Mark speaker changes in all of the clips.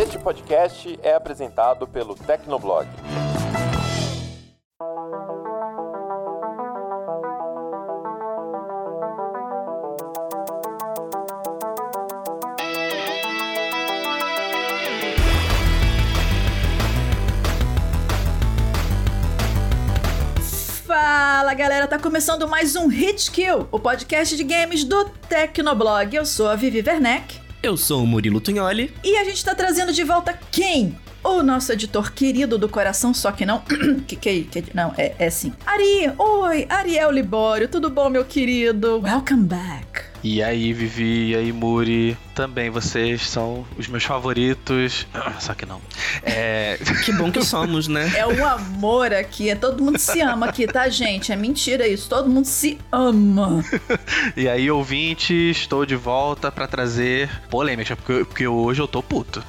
Speaker 1: Este podcast é apresentado pelo Tecnoblog.
Speaker 2: Fala galera, tá começando mais um Hit Kill, o podcast de games do Tecnoblog. Eu sou a Vivi Werneck.
Speaker 3: Eu sou o Murilo Tunholi.
Speaker 2: E a gente tá trazendo de volta quem? O nosso editor querido do coração, só que não. que, que, que Não, é, é sim. Ari, oi, Ariel Libório, tudo bom, meu querido? Welcome back.
Speaker 4: E aí, Vivi, e aí, Muri, também vocês são os meus favoritos. Só que não.
Speaker 3: É... Que bom que somos, né?
Speaker 2: É um amor aqui, é todo mundo se ama aqui, tá, gente? É mentira isso, todo mundo se ama.
Speaker 4: e aí, ouvinte, estou de volta para trazer polêmica, porque, porque hoje eu tô puto.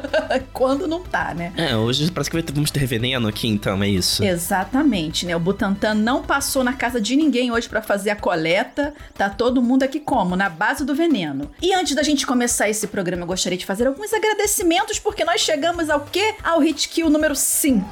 Speaker 2: Quando não tá, né?
Speaker 3: É, hoje parece que vamos ter veneno aqui, então, é isso.
Speaker 2: Exatamente, né? O Butantan não passou na casa de ninguém hoje para fazer a coleta. Tá todo mundo aqui como? Na base do veneno. E antes da gente começar esse programa, eu gostaria de fazer alguns agradecimentos, porque nós chegamos ao quê? Ao Hit Kill número 50.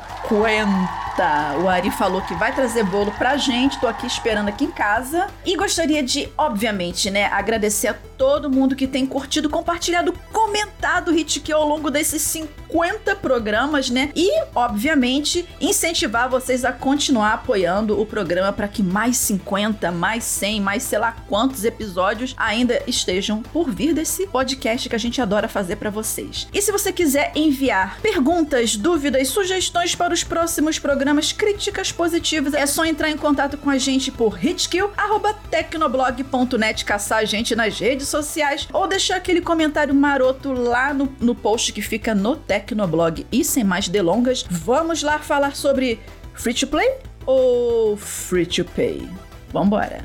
Speaker 2: O Ari falou que vai trazer bolo pra gente. Tô aqui esperando aqui em casa. E gostaria de, obviamente, né, agradecer a todo mundo que tem curtido, compartilhado, comentado o Hit Kill ao longo desses 50 programas, né? E, obviamente, incentivar vocês a continuar apoiando o programa para que mais 50, mais 100, mais sei lá quantos episódios ainda estejam por vir desse podcast que a gente adora fazer para vocês. E se você quiser enviar perguntas, dúvidas, sugestões para os próximos programas, críticas positivas, é só entrar em contato com a gente por hitkill@tecnoblog.net, caçar a gente nas redes sociais ou deixar aquele comentário maroto lá no, no post que fica no Tecnoblog. E sem mais delongas, vamos lá falar sobre free to play ou free to pay? Vambora!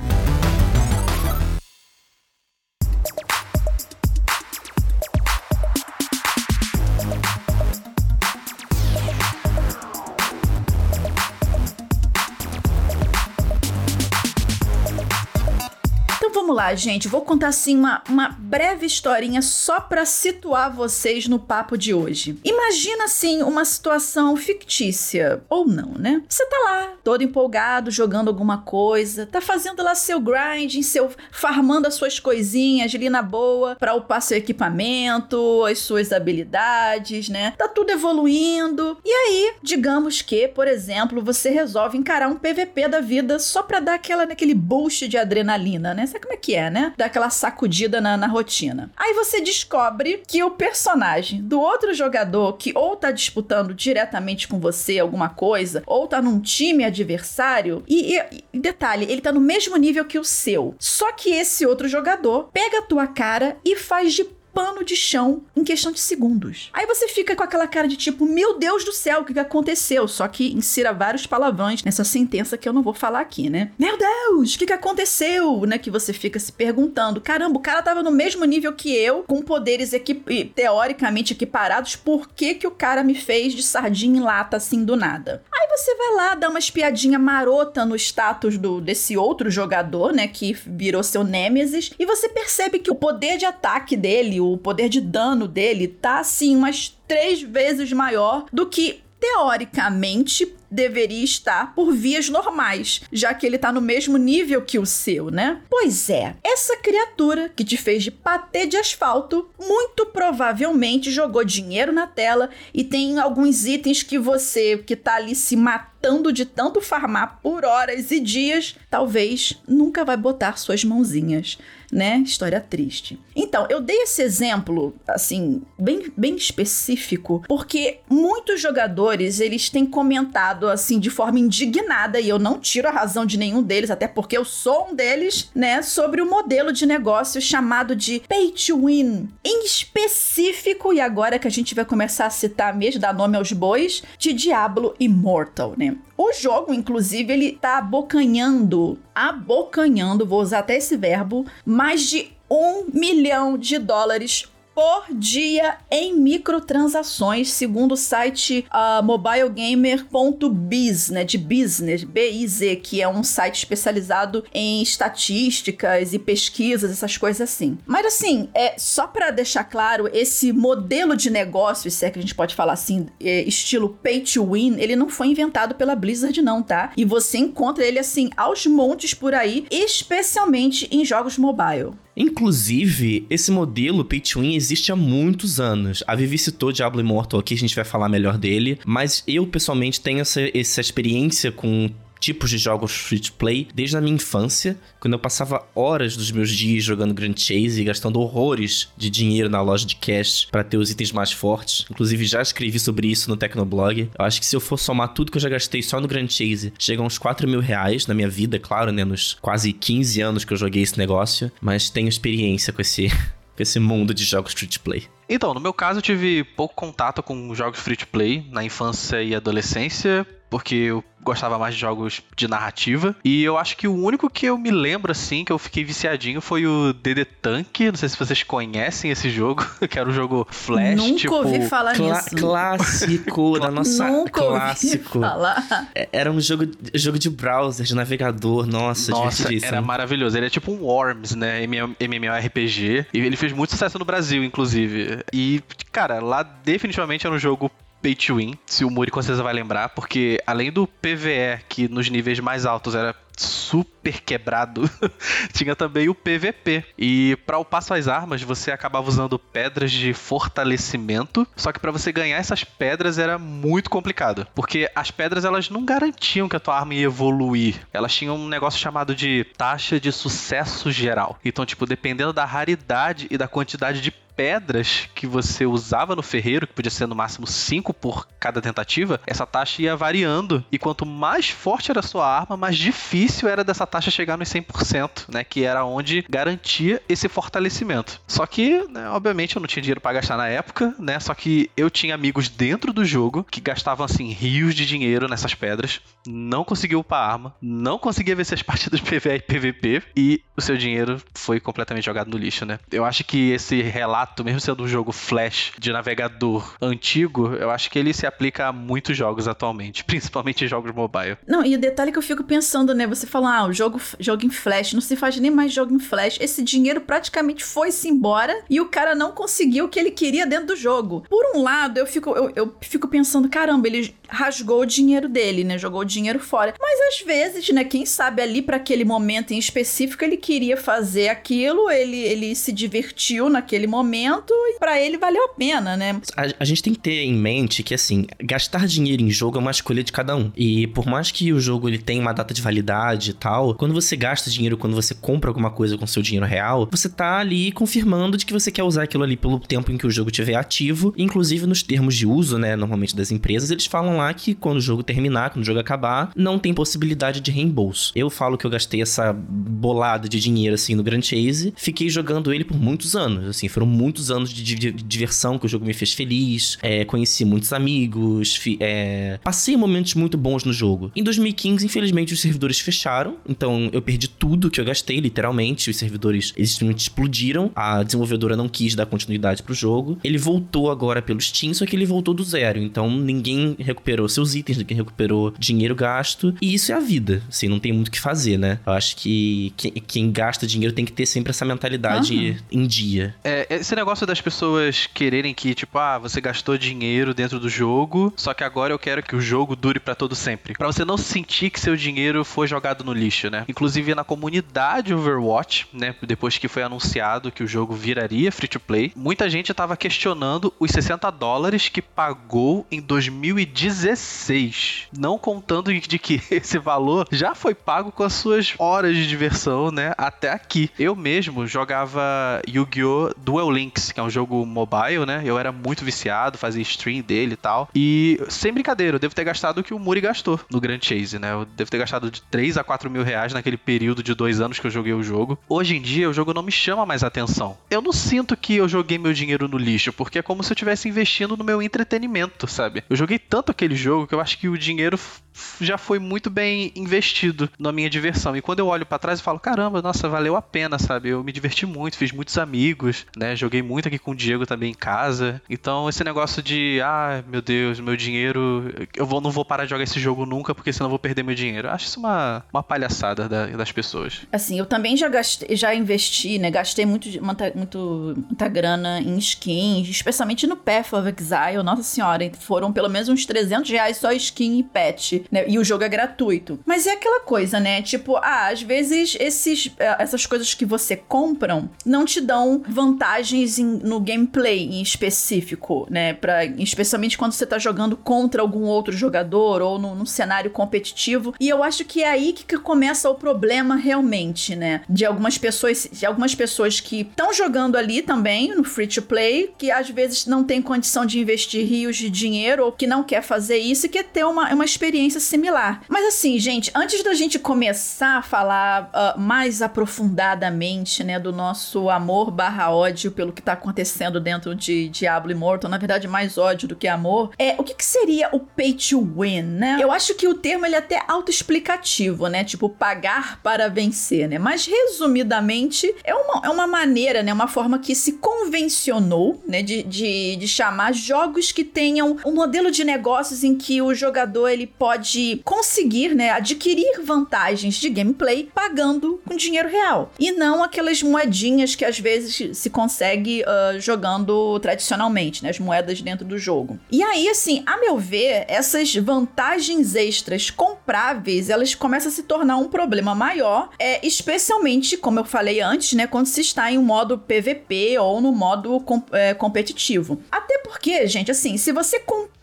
Speaker 2: Vamos lá, gente. Vou contar assim uma, uma breve historinha só para situar vocês no papo de hoje. Imagina assim uma situação fictícia ou não, né? Você tá lá, todo empolgado, jogando alguma coisa, tá fazendo lá seu grinding, seu farmando as suas coisinhas ali na boa para upar seu equipamento, as suas habilidades, né? Tá tudo evoluindo. E aí, digamos que, por exemplo, você resolve encarar um PVP da vida só para dar aquela aquele boost de adrenalina, né? Sabe como é que é, né? Dá aquela sacudida na, na rotina. Aí você descobre que o personagem do outro jogador que ou tá disputando diretamente com você alguma coisa, ou tá num time adversário, e, e, e detalhe, ele tá no mesmo nível que o seu. Só que esse outro jogador pega a tua cara e faz de pano de chão em questão de segundos. Aí você fica com aquela cara de tipo, meu Deus do céu, o que, aconteceu? Só que insira vários palavrões nessa sentença que eu não vou falar aqui, né? Meu Deus, o que, aconteceu? Né? Que você fica se perguntando. Caramba, o cara tava no mesmo nível que eu, com poderes equip teoricamente equiparados, por que, que o cara me fez de sardinha em lata assim do nada? Aí você vai lá, dá uma espiadinha marota no status do, desse outro jogador, né? Que virou seu Nêmesis, e você percebe que o poder de ataque dele, o poder de dano dele tá assim umas três vezes maior do que teoricamente deveria estar por vias normais, já que ele tá no mesmo nível que o seu, né? Pois é, essa criatura que te fez de patê de asfalto muito provavelmente jogou dinheiro na tela e tem alguns itens que você que tá ali se matando de tanto farmar por horas e dias, talvez nunca vai botar suas mãozinhas né? História triste. Então, eu dei esse exemplo, assim, bem, bem específico, porque muitos jogadores, eles têm comentado, assim, de forma indignada, e eu não tiro a razão de nenhum deles, até porque eu sou um deles, né? Sobre o modelo de negócio chamado de Pay to Win. Em específico, e agora que a gente vai começar a citar mesmo, dar nome aos bois, de Diablo Immortal, né? O jogo, inclusive, ele tá abocanhando, abocanhando, vou usar até esse verbo, mais de um milhão de dólares por dia em microtransações, segundo o site uh, mobilegamer.biz, né, de business, B-I-Z, que é um site especializado em estatísticas e pesquisas, essas coisas assim. Mas assim, é só para deixar claro, esse modelo de negócio, se é que a gente pode falar assim, é, estilo pay to win, ele não foi inventado pela Blizzard não, tá? E você encontra ele assim aos montes por aí, especialmente em jogos mobile.
Speaker 3: Inclusive, esse modelo pay to win existe há muitos anos. A Vivi citou Diablo Immortal aqui, a gente vai falar melhor dele, mas eu pessoalmente tenho essa, essa experiência com tipos de jogos free to play desde a minha infância, quando eu passava horas dos meus dias jogando Grand Chase e gastando horrores de dinheiro na loja de cash para ter os itens mais fortes. Inclusive, já escrevi sobre isso no Tecnoblog. Eu acho que se eu for somar tudo que eu já gastei só no Grand Chase, chega a uns 4 mil reais na minha vida, claro, né? Nos quase 15 anos que eu joguei esse negócio, mas tenho experiência com esse. com esse mundo de jogos free to play.
Speaker 4: Então, no meu caso, eu tive pouco contato com jogos free to play na infância e adolescência, porque eu gostava mais de jogos de narrativa. E eu acho que o único que eu me lembro, assim, que eu fiquei viciadinho foi o DD Tank. Não sei se vocês conhecem esse jogo, que era um jogo Flash.
Speaker 2: Nunca
Speaker 4: tipo...
Speaker 2: ouvi falar
Speaker 3: Cla
Speaker 2: nisso.
Speaker 3: clássico da nossa.
Speaker 2: Nunca
Speaker 3: clássico.
Speaker 2: ouvi falar.
Speaker 3: É- Era um jogo, jogo de browser, de navegador. Nossa,
Speaker 4: Nossa, era maravilhoso. Ele é tipo um Worms, né? MM MMORPG. E ele fez muito sucesso no Brasil, inclusive. E, cara, lá definitivamente era um jogo pay to win, se o Muri com certeza vai lembrar, porque além do PVE, que nos níveis mais altos era super quebrado, tinha também o PVP. E para upar suas armas, você acabava usando pedras de fortalecimento, só que para você ganhar essas pedras era muito complicado, porque as pedras elas não garantiam que a tua arma ia evoluir. Elas tinham um negócio chamado de taxa de sucesso geral. Então, tipo, dependendo da raridade e da quantidade de pedras que você usava no ferreiro, que podia ser no máximo 5 por cada tentativa, essa taxa ia variando. E quanto mais forte era a sua arma, mais difícil era dessa taxa chegar nos 100%, né? Que era onde garantia esse fortalecimento. Só que, né, obviamente, eu não tinha dinheiro para gastar na época, né? Só que eu tinha amigos dentro do jogo que gastavam, assim, rios de dinheiro nessas pedras, não conseguiu upar a arma, não conseguia vencer as partidas PVE e PVP, e o seu dinheiro foi completamente jogado no lixo, né? Eu acho que esse relato mesmo sendo um jogo flash de navegador antigo, eu acho que ele se aplica a muitos jogos atualmente, principalmente jogos mobile.
Speaker 2: Não, e o detalhe que eu fico pensando, né? Você fala, ah, o jogo, jogo em flash, não se faz nem mais jogo em flash. Esse dinheiro praticamente foi-se embora e o cara não conseguiu o que ele queria dentro do jogo. Por um lado, eu fico, eu, eu fico pensando, caramba, ele rasgou o dinheiro dele, né? Jogou o dinheiro fora. Mas às vezes, né? Quem sabe ali para aquele momento em específico ele queria fazer aquilo, ele, ele se divertiu naquele momento e para ele valeu a pena, né?
Speaker 3: A, a, gente tem que ter em mente que, assim, gastar dinheiro em jogo é uma escolha de cada um. E por mais que o jogo ele tenha uma data de validade e tal, quando você gasta dinheiro, quando você compra alguma coisa com seu dinheiro real, você tá ali confirmando de que você quer usar aquilo ali pelo tempo em que o jogo estiver ativo. Inclusive nos termos de uso, né, normalmente das empresas, eles falam lá que quando o jogo terminar, quando o jogo acabar, não tem possibilidade de reembolso. Eu falo que eu gastei essa bolada de dinheiro assim no Grand Chase, fiquei jogando ele por muitos anos, assim, foram muitos anos de, de, de diversão que o jogo me fez feliz, é, conheci muitos amigos, fi, é, passei momentos muito bons no jogo. Em 2015, infelizmente, os servidores fecharam, então eu perdi tudo que eu gastei, literalmente, os servidores eles simplesmente explodiram, a desenvolvedora não quis dar continuidade pro jogo. Ele voltou agora pelo Steam, só que ele voltou do zero, então ninguém recuperou seus itens, ninguém recuperou dinheiro gasto, e isso é a vida, assim, não tem muito o que fazer, né? Eu acho que quem, quem gasta dinheiro tem que ter sempre essa mentalidade uhum. em dia.
Speaker 4: É, esse negócio das pessoas quererem que, tipo, ah, você gastou dinheiro dentro do jogo, só que agora eu quero que o jogo dure para todo sempre. Para você não sentir que seu dinheiro foi jogado no lixo, né? Inclusive na comunidade Overwatch, né, depois que foi anunciado que o jogo viraria free to play, muita gente tava questionando os 60 dólares que pagou em 2016, não contando de que esse valor já foi pago com as suas horas de diversão, né, até aqui. Eu mesmo jogava Yu-Gi-Oh! Duel que é um jogo mobile, né? Eu era muito viciado, fazia stream dele e tal. E, sem brincadeira, eu devo ter gastado o que o Muri gastou no Grand Chase, né? Eu devo ter gastado de 3 a 4 mil reais naquele período de dois anos que eu joguei o jogo. Hoje em dia, o jogo não me chama mais atenção. Eu não sinto que eu joguei meu dinheiro no lixo, porque é como se eu estivesse investindo no meu entretenimento, sabe? Eu joguei tanto aquele jogo que eu acho que o dinheiro já foi muito bem investido na minha diversão. E quando eu olho para trás, eu falo, caramba, nossa, valeu a pena, sabe? Eu me diverti muito, fiz muitos amigos, né? Joguei muito aqui com o Diego também em casa. Então, esse negócio de, ah, meu Deus, meu dinheiro, eu vou, não vou parar de jogar esse jogo nunca, porque senão eu vou perder meu dinheiro. Eu acho isso uma, uma palhaçada da, das pessoas.
Speaker 2: Assim, eu também já gastei, já investi, né? Gastei muito, muita, muito, muita grana em skins, especialmente no Path of Exile. Nossa senhora, foram pelo menos uns 300 reais só skin e pet, né? E o jogo é gratuito. Mas é aquela coisa, né? Tipo, ah, às vezes esses, eh, essas coisas que você compram não te dão vantagens em, no gameplay em específico, né? Pra, especialmente quando você tá jogando contra algum outro jogador ou num, num cenário competitivo. E eu acho que é aí que, que começa o problema realmente, né? De algumas pessoas, de algumas pessoas que estão jogando ali também no free to play, que às vezes não tem condição de investir rios de dinheiro ou que não quer fazer isso e quer ter uma, uma experiência similar. Mas assim, gente, antes da gente começar a falar uh, mais aprofundadamente, né, do nosso amor barra ódio pelo que tá acontecendo dentro de Diablo Immortal, na verdade mais ódio do que amor, é o que, que seria o pay to win, né? Eu acho que o termo ele é até autoexplicativo, né? Tipo, pagar para vencer, né? Mas resumidamente é uma, é uma maneira, né? Uma forma que se convencionou, né? De, de, de chamar jogos que tenham um modelo de negócios em que o jogador ele pode conseguir, né? Adquirir vantagens de gameplay pagando com dinheiro real e não aquelas moedinhas que às vezes se consegue uh, jogando tradicionalmente, né? As moedas dentro do jogo. E aí, assim, a meu ver, essas vantagens extras compráveis, elas começam a se tornar um problema maior, é, especialmente, como eu falei antes, né? Quando se está em um modo PVP ou no modo com, é, competitivo. Até porque, gente, assim, se você comprar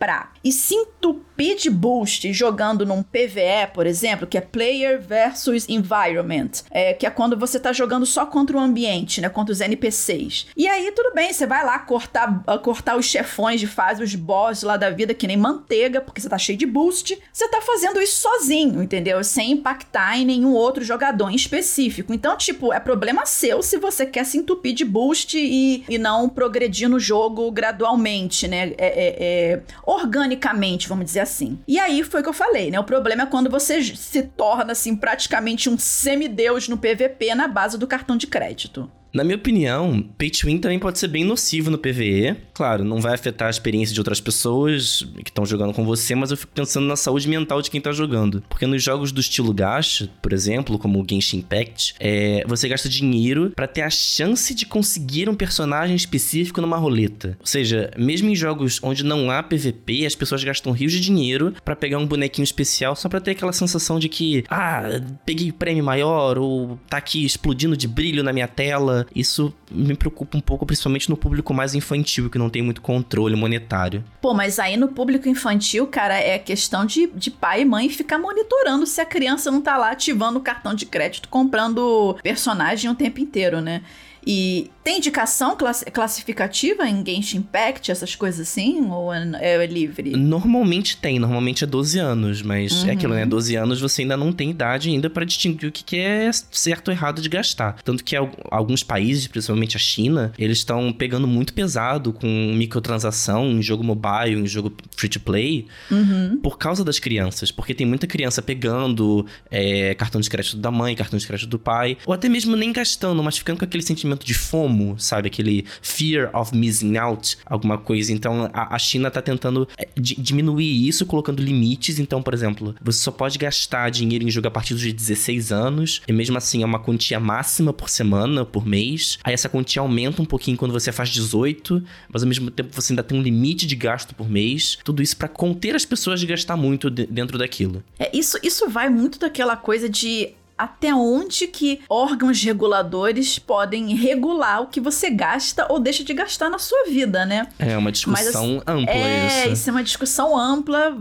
Speaker 2: e se entupir de boost jogando num PVE, por exemplo, que é Player versus Environment, é, que é quando você tá jogando só contra o ambiente, né? Contra os NPCs. E aí, tudo bem, você vai lá cortar, uh, cortar os chefões de fase, os boss lá da vida, que nem manteiga, porque você tá cheio de boost. Você tá fazendo isso sozinho, entendeu? Sem impactar em nenhum outro jogador em específico. Então, tipo, é problema seu se você quer se entupir de boost e, e não progredir no jogo gradualmente, né? É, é, é, organicamente, vamos dizer assim. E aí foi o que eu falei, né? O problema é quando você se torna, assim, praticamente um semideus no PVP na base do cartão de crédito.
Speaker 3: Na minha opinião, pay to win também pode ser bem nocivo no PVE. Claro, não vai afetar a experiência de outras pessoas que estão jogando com você, mas eu fico pensando na saúde mental de quem tá jogando. Porque nos jogos do estilo gacha, por exemplo, como o Genshin Impact, é, você gasta dinheiro para ter a chance de conseguir um personagem específico numa roleta. Ou seja, mesmo em jogos onde não há PVP, as pessoas gastam rios de dinheiro para pegar um bonequinho especial só para ter aquela sensação de que, ah, peguei prêmio maior ou tá aqui explodindo de brilho na minha tela isso me preocupa um pouco, principalmente no público mais infantil, que não tem muito controle monetário.
Speaker 2: Pô, mas aí no público infantil, cara, é questão de, de pai e mãe ficar monitorando se a criança não tá lá ativando o cartão de crédito, comprando personagem o tempo inteiro, né? E tem indicação classificativa em Genshin Impact, essas coisas assim? Ou é, é, livre?
Speaker 3: Normalmente tem, normalmente é 12 anos, mas uhum. é aquilo, né? 12 anos você ainda não tem idade ainda para distinguir o que é certo ou errado de gastar. Tanto que alguns países, principalmente a China, eles estão pegando muito pesado com microtransação em jogo mobile, em jogo free to play, uhum. por causa das crianças. Porque tem muita criança pegando é, cartão de crédito da mãe, cartão de crédito do pai, ou até mesmo nem gastando, mas ficando com aquele sentimento de fome FOMO, sabe? Aquele fear of missing out, alguma coisa. Então a, a China tá tentando é, diminuir isso, colocando limites. Então, por exemplo, você só pode gastar dinheiro em jogo a partir dos 16 anos, e mesmo assim é uma quantia máxima por semana, por mês. Aí essa quantia aumenta um pouquinho quando você faz 18, mas ao mesmo tempo você ainda tem um limite de gasto por mês. Tudo isso para conter as pessoas de gastar muito de, dentro daquilo.
Speaker 2: É, isso, isso vai muito daquela coisa de até onde que órgãos reguladores podem regular o que você gasta ou deixa de gastar na sua vida, né?
Speaker 3: É uma discussão Mas, ampla
Speaker 2: é,
Speaker 3: isso.
Speaker 2: É, isso é uma discussão ampla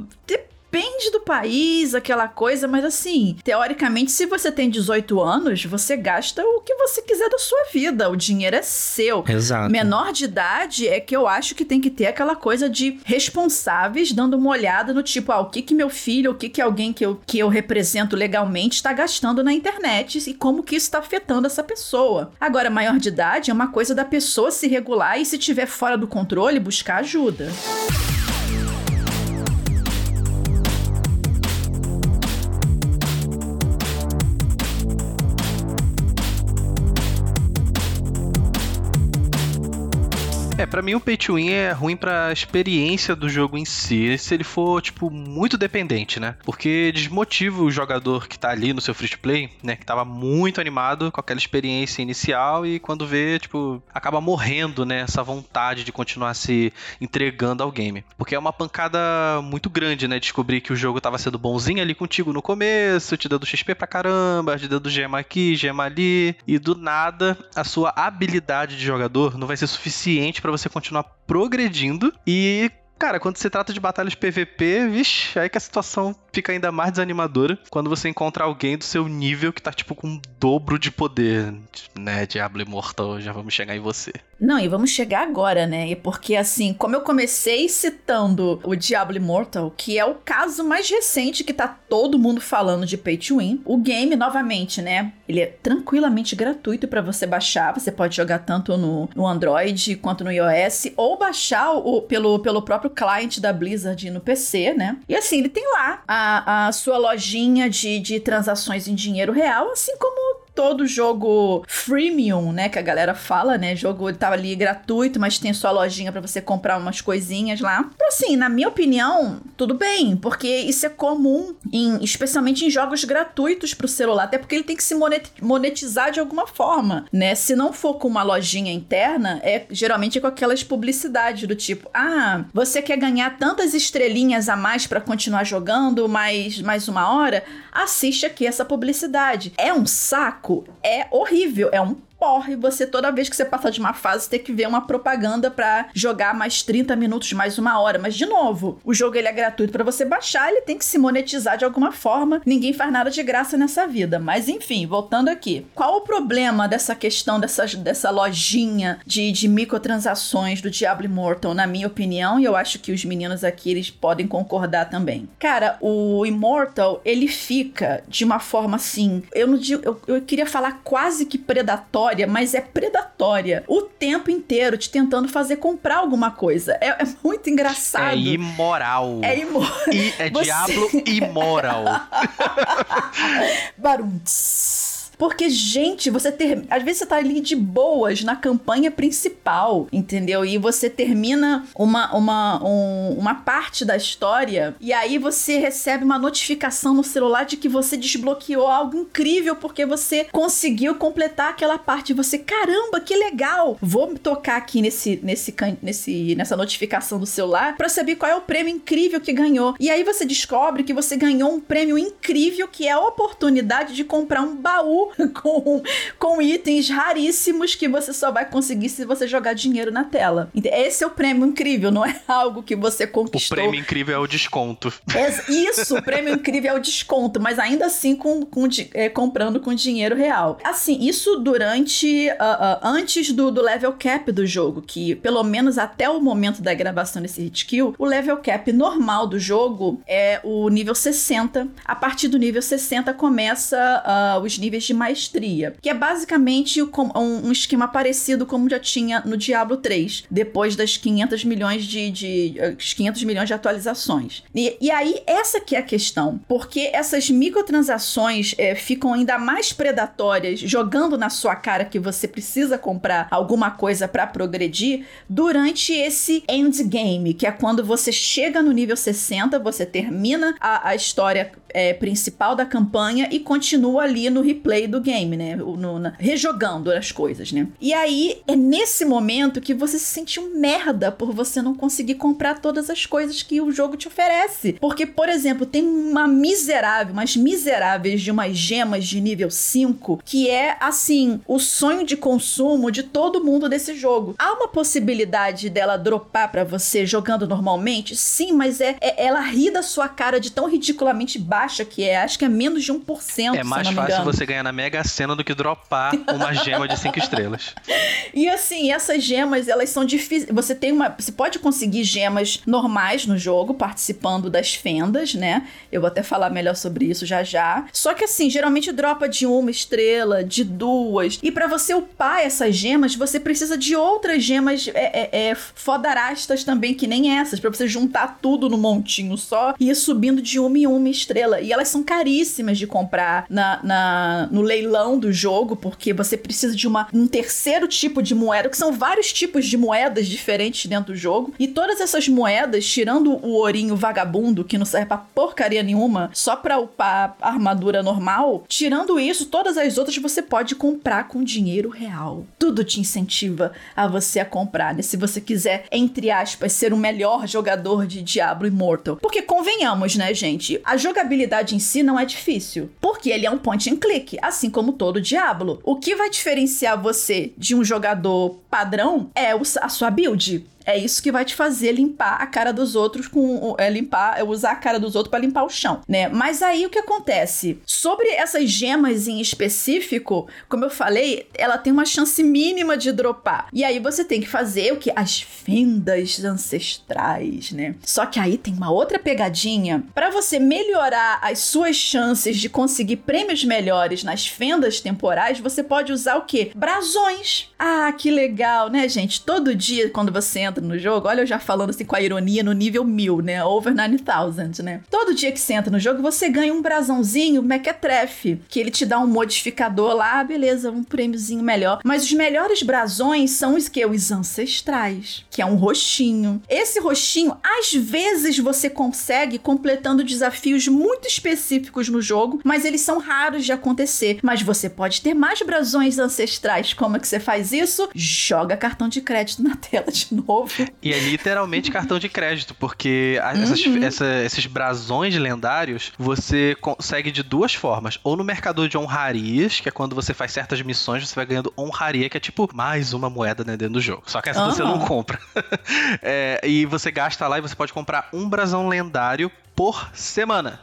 Speaker 2: depende do país, aquela coisa, mas assim, teoricamente, se você tem 18 anos, você gasta o que você quiser da sua vida. O dinheiro é seu.
Speaker 3: Exato.
Speaker 2: Menor de idade é que eu acho que tem que ter aquela coisa de responsáveis dando uma olhada no tipo, ah, o que que meu filho, o que que alguém que eu, que eu represento legalmente está gastando na internet e como que isso está afetando essa pessoa. Agora, maior de idade é uma coisa da pessoa se regular e se tiver fora do controle, buscar ajuda.
Speaker 4: É, para mim o pay to win é ruim pra experiência do jogo em si, se ele for, tipo, muito dependente, né? Porque desmotiva o jogador que tá ali no seu free to play, né? Que tava muito animado com aquela experiência inicial e quando vê, tipo, acaba morrendo, né? Essa vontade de continuar se entregando ao game. Porque é uma pancada muito grande, né? Descobrir que o jogo tava sendo bonzinho ali contigo no começo, te dando XP pra caramba, te dando gema aqui, gema ali, e do nada a sua habilidade de jogador não vai ser suficiente para você continuar progredindo e Cara, quando se trata de batalhas PVP, vixe, aí que a situação fica ainda mais desanimadora quando você encontra alguém do seu nível que tá, tipo, com um dobro de poder, né? Diablo Imortal, já vamos chegar em você.
Speaker 2: Não, e vamos chegar agora, né? E porque, assim, como eu comecei citando o Diablo Immortal, que é o caso mais recente que tá todo mundo falando de Pay to Win, o game, novamente, né? Ele é tranquilamente gratuito para você baixar. Você pode jogar tanto no, no Android quanto no iOS, ou baixar o, pelo, pelo próprio client da Blizzard no PC, né? E assim, ele tem lá a, a sua lojinha de, de transações em dinheiro real, assim como todo jogo freemium, né, que a galera fala, né, jogo tá ali gratuito, mas tem sua lojinha para você comprar umas coisinhas lá. Então, assim, na minha opinião, tudo bem, porque isso é comum, em, especialmente em jogos gratuitos pro celular, até porque ele tem que se monetizar de alguma forma, né? Se não for com uma lojinha interna, é geralmente com aquelas publicidades do tipo, ah, você quer ganhar tantas estrelinhas a mais para continuar jogando mais mais uma hora? Assiste aqui essa publicidade. É um saco saco é horrível, é um porre você toda vez que você passa de uma fase ter que ver uma propaganda para jogar mais 30 minutos, mais uma hora. Mas de novo, o jogo ele é gratuito para você baixar, ele tem que se monetizar de alguma forma. Ninguém faz nada de graça nessa vida. Mas enfim, voltando aqui. Qual o problema dessa questão dessa, dessa lojinha de, de microtransações do Diablo Immortal, na minha opinião, e eu acho que os meninos aqui eles podem concordar também. Cara, o Immortal, ele fica de uma forma assim, eu não digo, eu, eu queria falar quase que predatória mas é predatória o tempo inteiro te tentando fazer comprar alguma coisa. É, é muito engraçado. É
Speaker 4: imoral.
Speaker 2: É imoral.
Speaker 4: é Você... diablo imoral.
Speaker 2: Barunts. Porque, gente, você ter. Às vezes você tá ali de boas na campanha principal, entendeu? E você termina uma, uma, um, uma parte da história e aí você recebe uma notificação no celular de que você desbloqueou algo incrível porque você conseguiu completar aquela parte. E você, caramba, que legal! Vou tocar aqui nesse, nesse, nesse, nessa notificação do celular para saber qual é o prêmio incrível que ganhou. E aí você descobre que você ganhou um prêmio incrível que é a oportunidade de comprar um baú com, com itens raríssimos que você só vai conseguir se você jogar dinheiro na tela. Esse é o prêmio incrível, não é algo que você conquistou.
Speaker 4: O prêmio incrível é o desconto.
Speaker 2: É, isso, o prêmio incrível é o desconto, mas ainda assim com, com é, comprando com dinheiro real. Assim, isso durante. Uh, uh, antes do, do level cap do jogo, que pelo menos até o momento da gravação desse hit kill, o level cap normal do jogo é o nível 60. A partir do nível 60 começa uh, os níveis de maestria, que é basicamente um, esquema parecido como já tinha no Diablo 3, depois das 500 milhões de, de uh, eh, 500 milhões de atualizações. E, e, aí essa que é a questão, porque essas microtransações é, ficam ainda mais predatórias, jogando na sua cara que você precisa comprar alguma coisa para progredir durante esse endgame, que é quando você chega no nível 60, você termina a, a história é, principal da campanha e continua ali no replay do game, né? No, na, rejogando as coisas, né? E aí é nesse momento que você se sente um merda por você não conseguir comprar todas as coisas que o jogo te oferece. Porque, por exemplo, tem uma miserável, umas miseráveis de umas gemas de nível 5 que é assim, o sonho de consumo de todo mundo desse jogo. Há uma possibilidade dela dropar para você jogando normalmente? Sim, mas é, é ela ri da sua cara de tão ridiculamente baixa que é. Acho que é menos de 1%.
Speaker 4: É mais fácil você ganhar na Mega Sena do que dropar uma gema de 5 estrelas.
Speaker 2: E assim, essas gemas, elas são difíceis. Você tem uma. Você pode conseguir gemas normais no jogo, participando das fendas, né? Eu vou até falar melhor sobre isso já já. Só que assim, geralmente dropa de uma estrela, de duas. E para você upar essas gemas, você precisa de outras gemas é, é, é, fodarastas também, que nem essas, para você juntar tudo no montinho só e ir subindo de uma em uma estrela dela e elas são caríssimas de comprar na, na, no leilão do jogo, porque você precisa de uma, um terceiro tipo de moeda, que são vários tipos de moedas diferentes dentro do jogo. E todas essas moedas, tirando o ourinho vagabundo, que não serve pra porcaria nenhuma, só pra upar a armadura normal, tirando isso, todas as outras você pode comprar com dinheiro real. Tudo te incentiva a você a comprar, né? Se você quiser, entre aspas, ser o melhor jogador de Diablo Immortal. Porque convenhamos, né, gente? A jogabilidade em si não é difícil. Porque ele é um point and click, assim como todo Diablo. O que vai diferenciar você de um jogador padrão é a sua build. É isso que vai te fazer limpar a cara dos outros com é, limpar, é usar a cara dos outros para limpar o chão, né? Mas aí o que acontece? Sobre essas gemas em específico, como eu falei, ela tem uma chance mínima de dropar. E aí você tem que fazer o que as fendas ancestrais, né? Só que aí tem uma outra pegadinha para você melhorar as suas chances de conseguir prêmios melhores nas fendas temporais, você pode usar o que? Brasões. Ah, que legal, né, gente? Todo dia quando você entra entra no jogo, olha eu já falando assim com a ironia no nível 1000, né? Over 9000, né? Todo dia que você entra no jogo, você ganha um brasãozinho mequetrefe, que ele te dá um modificador lá, beleza, um prêmiozinho melhor. Mas os melhores brasões são os que? Os ancestrais, que é um roxinho. Esse roxinho, às vezes você consegue completando desafios muito específicos no jogo, mas eles são raros de acontecer. Mas você pode ter mais brasões ancestrais. Como é que você faz isso? Joga cartão de crédito na tela de novo
Speaker 4: e é literalmente cartão de crédito, porque essas, uhum. essa, esses brasões lendários você consegue de duas formas. Ou no mercador de honrarias, que é quando você faz certas missões, você vai ganhando honraria, que é tipo mais uma moeda né, dentro do jogo. Só que essa uhum. você não compra. é, e você gasta lá e você pode comprar um brasão lendário por semana.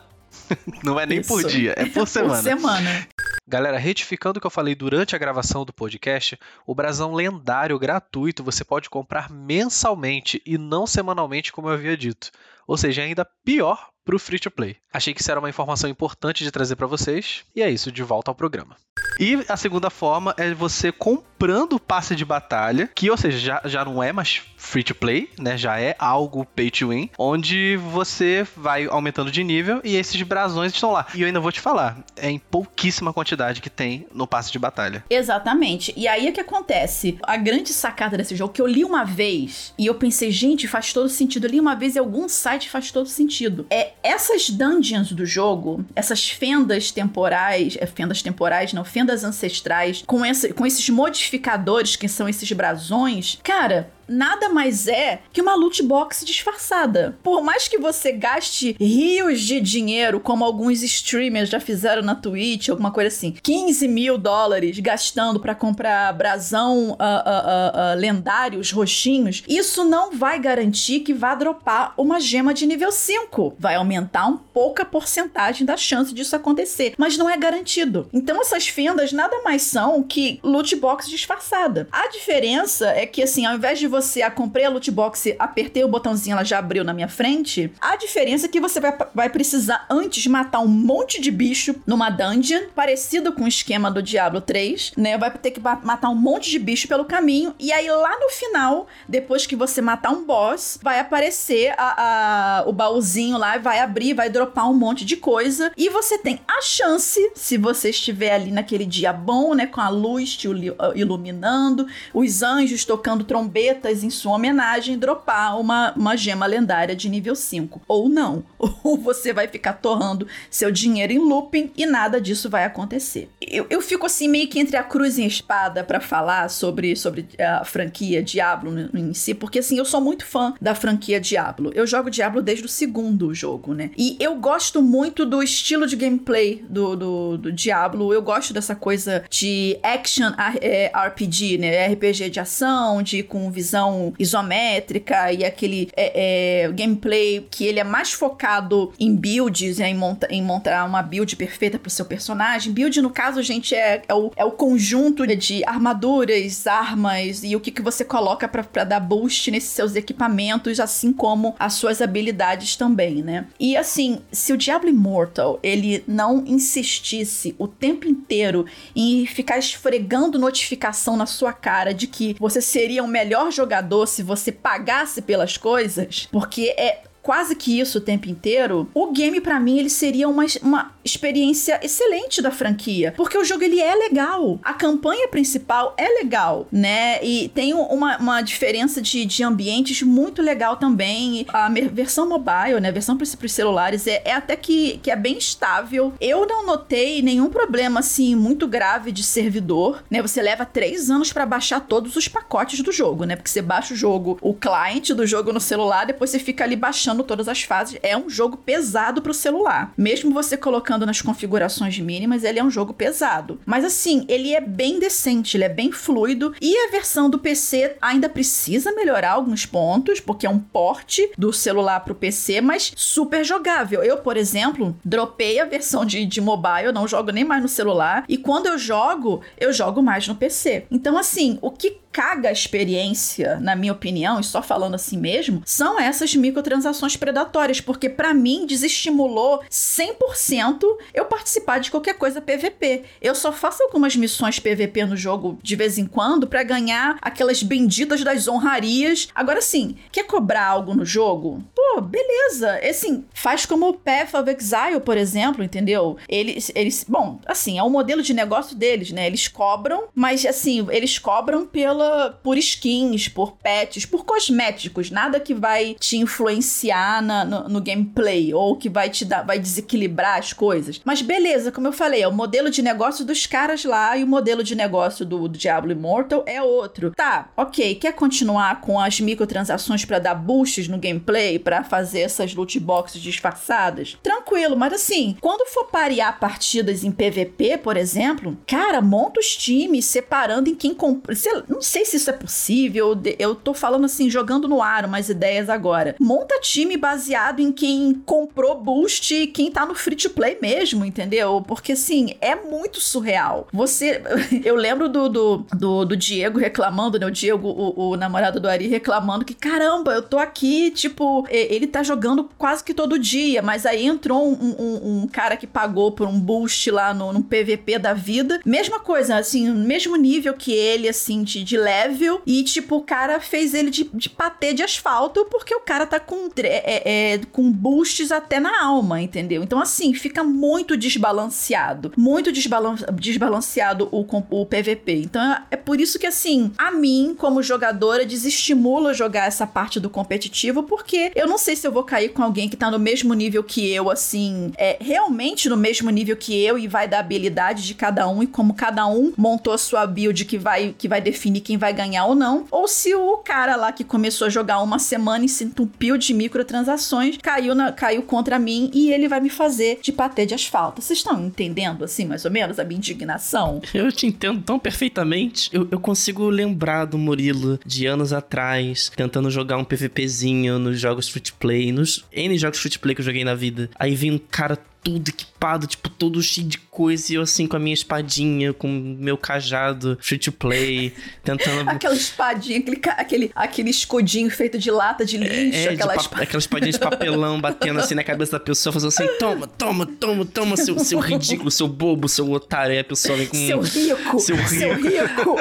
Speaker 4: Não é nem Isso. por dia, é por semana.
Speaker 2: por semana.
Speaker 4: Galera, retificando o que eu falei durante a gravação do podcast, o brasão lendário gratuito você pode comprar mensalmente e não semanalmente, como eu havia dito. Ou seja, ainda pior para o free to play. Achei que isso era uma informação importante de trazer para vocês. E é isso, de volta ao programa. E a segunda forma é você comprando o passe de batalha, que, ou seja, já, já não é mais free to play, né? Já é algo pay to win, onde você vai aumentando de nível e esses brasões estão lá. E eu ainda vou te falar, é em pouquíssima quantidade que tem no passe de batalha.
Speaker 2: Exatamente. E aí o que acontece? A grande sacada desse jogo que eu li uma vez e eu pensei, gente, faz todo sentido. Eu li uma vez em algum site faz todo sentido. É essas dungeons do jogo, essas fendas temporais, é, fendas temporais, não, fendas ancestrais, com, essa, com esses modificadores que são esses brasões, cara, nada mais é que uma loot box disfarçada. Por mais que você gaste rios de dinheiro, como alguns streamers já fizeram na Twitch, alguma coisa assim, 15 mil dólares gastando para comprar brasão uh, uh, uh, lendários, roxinhos, isso não vai garantir que vá dropar uma gema de nível 5. Vai aumentar um pouca porcentagem da chance disso acontecer, mas não é garantido. Então essas fendas nada mais são que loot box disfarçada. A diferença é que assim, ao invés de você você, a comprei a loot box, apertei o botãozinho, ela já abriu na minha frente. A diferença é que você vai, vai precisar antes matar um monte de bicho numa dungeon, parecido com o esquema do Diablo 3, né? Vai ter que matar um monte de bicho pelo caminho. E aí lá no final, depois que você matar um boss, vai aparecer a, a, o baúzinho lá, vai abrir, vai dropar um monte de coisa. E você tem a chance, se você estiver ali naquele dia bom, né? Com a luz te iluminando, os anjos tocando em sua homenagem, dropar uma, uma gema lendária de nível 5. Ou não. Ou você vai ficar torrando seu dinheiro em looping e nada disso vai acontecer. Eu, eu fico assim meio que entre a cruz e a espada para falar sobre, sobre a franquia Diablo em si, porque assim, eu sou muito fã da franquia Diablo. Eu jogo Diablo desde o segundo jogo, né? E eu gosto muito do estilo de gameplay do, do, do Diablo. Eu gosto dessa coisa de action RPG, né? RPG de ação, de com visão visão isométrica e aquele é, é, gameplay que ele é mais focado em builds, né, em, monta em montar uma build perfeita pro seu personagem. Build, no caso, gente, é, é, o, é o conjunto de armaduras, armas e o que, que você coloca para dar boost nesses seus equipamentos, assim como as suas habilidades também, né? E assim, se o Diablo Immortal ele não insistisse o tempo inteiro em ficar esfregando notificação na sua cara de que você seria o melhor jogador se você pagasse pelas coisas, porque é quase que isso o tempo inteiro, o game para mim ele seria uma, uma experiência excelente da franquia, porque o jogo ele é legal, a campanha principal é legal, né? E tem uma, uma diferença de, de ambientes muito legal também. A versão mobile, né? A versão para os celulares é, é até que, que é bem estável. Eu não notei nenhum problema assim muito grave de servidor, né? Você leva três anos para baixar todos os pacotes do jogo, né? Porque você baixa o jogo, o client do jogo no celular, depois você fica ali baixando todas as fases. É um jogo pesado pro celular. Mesmo você colocando nas configurações mínimas, ele é um jogo pesado. Mas assim, ele é bem decente, ele é bem fluido. E a versão do PC ainda precisa melhorar alguns pontos, porque é um porte do celular pro PC, mas super jogável. Eu, por exemplo, dropei a versão de, de mobile, eu não jogo nem mais no celular. E quando eu jogo, eu jogo mais no PC. Então, assim, o que caga a experiência, na minha opinião, e só falando assim mesmo, são essas microtransações predatórias, porque para mim desestimulou 100% eu participar de qualquer coisa PVP. Eu só faço algumas missões PVP no jogo de vez em quando para ganhar aquelas benditas das honrarias. Agora sim, quer cobrar algo no jogo? Beleza. Assim, faz como o Path of Exile, por exemplo, entendeu? Eles, eles, bom, assim, é o modelo de negócio deles, né? Eles cobram, mas assim, eles cobram pela por skins, por pets, por cosméticos, nada que vai te influenciar na, no, no, gameplay ou que vai te dar, vai desequilibrar as coisas. Mas beleza, como eu falei, é o modelo de negócio dos caras lá e o modelo de negócio do, do Diablo Immortal é outro. Tá, ok, quer continuar com as microtransações para dar boosts no gameplay, para fazer essas loot boxes disfarçadas? Tranquilo, mas assim, quando for parear partidas em PVP, por exemplo, cara, monta os times separando em quem compra. Não sei se isso é possível, eu tô falando assim, jogando no ar umas ideias agora. Monta time baseado em quem comprou boost e quem tá no free to play mesmo, entendeu? Porque assim, é muito surreal. Você. Eu lembro do, do, do, do Diego reclamando, né? O Diego, o, o, namorado do Ari, reclamando que caramba, eu tô aqui, tipo, ele tá jogando quase que todo dia, mas aí entrou um, um, um cara que pagou por um boost lá no, no PVP da vida. Mesma coisa, assim, mesmo nível que ele, assim, de, de level e, tipo, o cara fez ele de, de patê de asfalto porque o cara tá com, é, é, com boosts até na alma, entendeu? Então, assim, fica muito desbalanceado. Muito desbalan desbalanceado o, o PVP. Então, é, é por isso que, assim, a mim, como jogadora, desestimula jogar essa parte do competitivo porque eu não sei se eu vou cair com alguém que tá no mesmo nível que eu, assim, é realmente no mesmo nível que eu e vai dar habilidade de cada um e como cada um montou a sua build que vai, que vai definir quem vai ganhar ou não, ou se o cara lá que começou a jogar uma semana e se entupiu de microtransações caiu, na, caiu contra mim e ele vai me fazer de patê de asfalto. Vocês estão entendendo, assim, mais ou menos, a minha indignação?
Speaker 3: Eu te entendo tão perfeitamente. Eu, eu consigo lembrar do Murilo de anos atrás, tentando jogar um PVPzinho nos jogos free to play, nos N jogos free to play que eu joguei na vida. Aí vem um cara tudo equipado, tipo, todo cheio de coisa, e eu assim com a minha espadinha, com meu cajado, free to play, tentando.
Speaker 2: aquela espadinha, aquele, aquele, aquele escudinho feito de lata de lixo, é, aquela,
Speaker 3: de aquela espadinha de papelão batendo assim na cabeça da pessoa, fazendo assim: toma, toma, toma, toma, seu, seu ridículo, seu bobo, seu otário. Aí a pessoa vem com.
Speaker 2: Seu rico! Seu rico! Seu rico.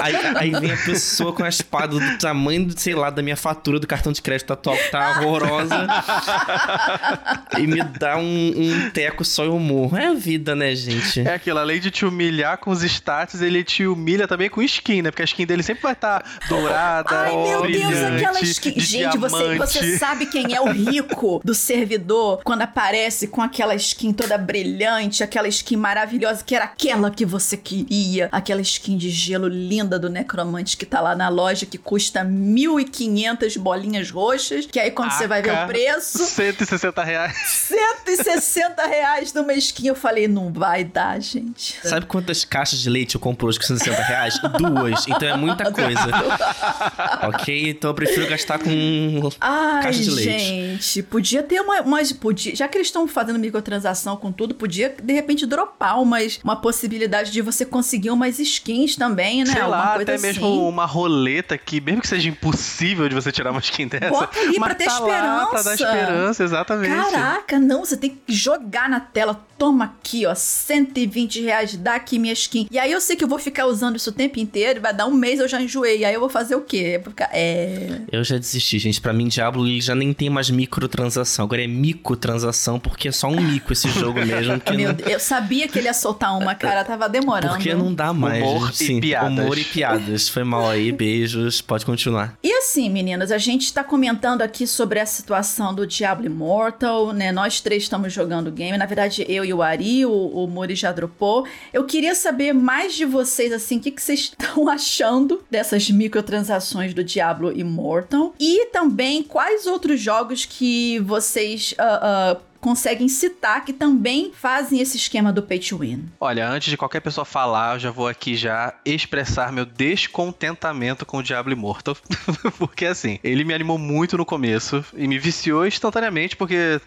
Speaker 3: aí, aí vem a pessoa com a espada do tamanho, sei lá, da minha fatura do cartão de crédito atual, que tá horrorosa. e me dá um um teco só eu morro. É a vida, né, gente?
Speaker 4: É aquilo, além de te humilhar com os status, ele te humilha também com skin, né? Porque a skin dele sempre vai estar tá dourada,
Speaker 2: Ai, meu Deus, aquela skin. Gente, você, você sabe quem é o rico do servidor quando aparece com aquela skin toda brilhante, aquela skin maravilhosa, que era aquela que você queria, aquela skin de gelo linda do necromante que tá lá na loja, que custa 1.500 bolinhas roxas, que aí quando Aca, você vai ver o preço...
Speaker 4: 160 reais.
Speaker 2: 160 60 reais numa skin. Eu falei, não vai dar, gente.
Speaker 3: Sabe quantas caixas de leite eu compro hoje com 60 reais? Duas. Então é muita coisa. ok? Então eu prefiro gastar com Ai, caixa de leite.
Speaker 2: gente. Podia ter uma... Umas, podia, já que eles estão fazendo microtransação com tudo, podia, de repente, dropar umas, uma possibilidade de você conseguir umas skins também, né?
Speaker 4: Sei lá, até assim. mesmo uma roleta que, mesmo que seja impossível de você tirar uma skin dessa...
Speaker 2: Bota ali pra ter tá esperança. Lá,
Speaker 4: pra dar esperança, exatamente.
Speaker 2: Caraca, não, você tem que jogar na tela toma aqui, ó, 120 reais, dá aqui minha skin. E aí eu sei que eu vou ficar usando isso o tempo inteiro, vai dar um mês eu já enjoei. Aí eu vou fazer o quê? vou ficar, é.
Speaker 3: Eu já desisti, gente. Pra mim, Diablo ele já nem tem mais microtransação. Agora é microtransação, porque é só um mico esse jogo mesmo. Que
Speaker 2: Meu
Speaker 3: não...
Speaker 2: Deus, eu sabia que ele ia soltar uma, cara, tava demorando.
Speaker 3: Porque não dá mais.
Speaker 4: Humor
Speaker 3: Sim,
Speaker 4: e piadas.
Speaker 3: Humor e piadas. Foi mal aí, beijos. Pode continuar.
Speaker 2: E assim, meninas, a gente tá comentando aqui sobre a situação do Diablo Immortal, né? Nós três estamos jogando o game. Na verdade, eu e o Ari, o, o Muri já dropou. Eu queria saber mais de vocês, assim, o que, que vocês estão achando dessas microtransações do Diablo Immortal. E também quais outros jogos que vocês. ah, ah, conseguem citar que também fazem esse esquema do pay to win.
Speaker 4: Olha, antes de qualquer pessoa falar, eu já vou aqui já expressar meu descontentamento com o Diablo Immortal. porque assim, ele me animou muito no começo e me viciou instantaneamente, porque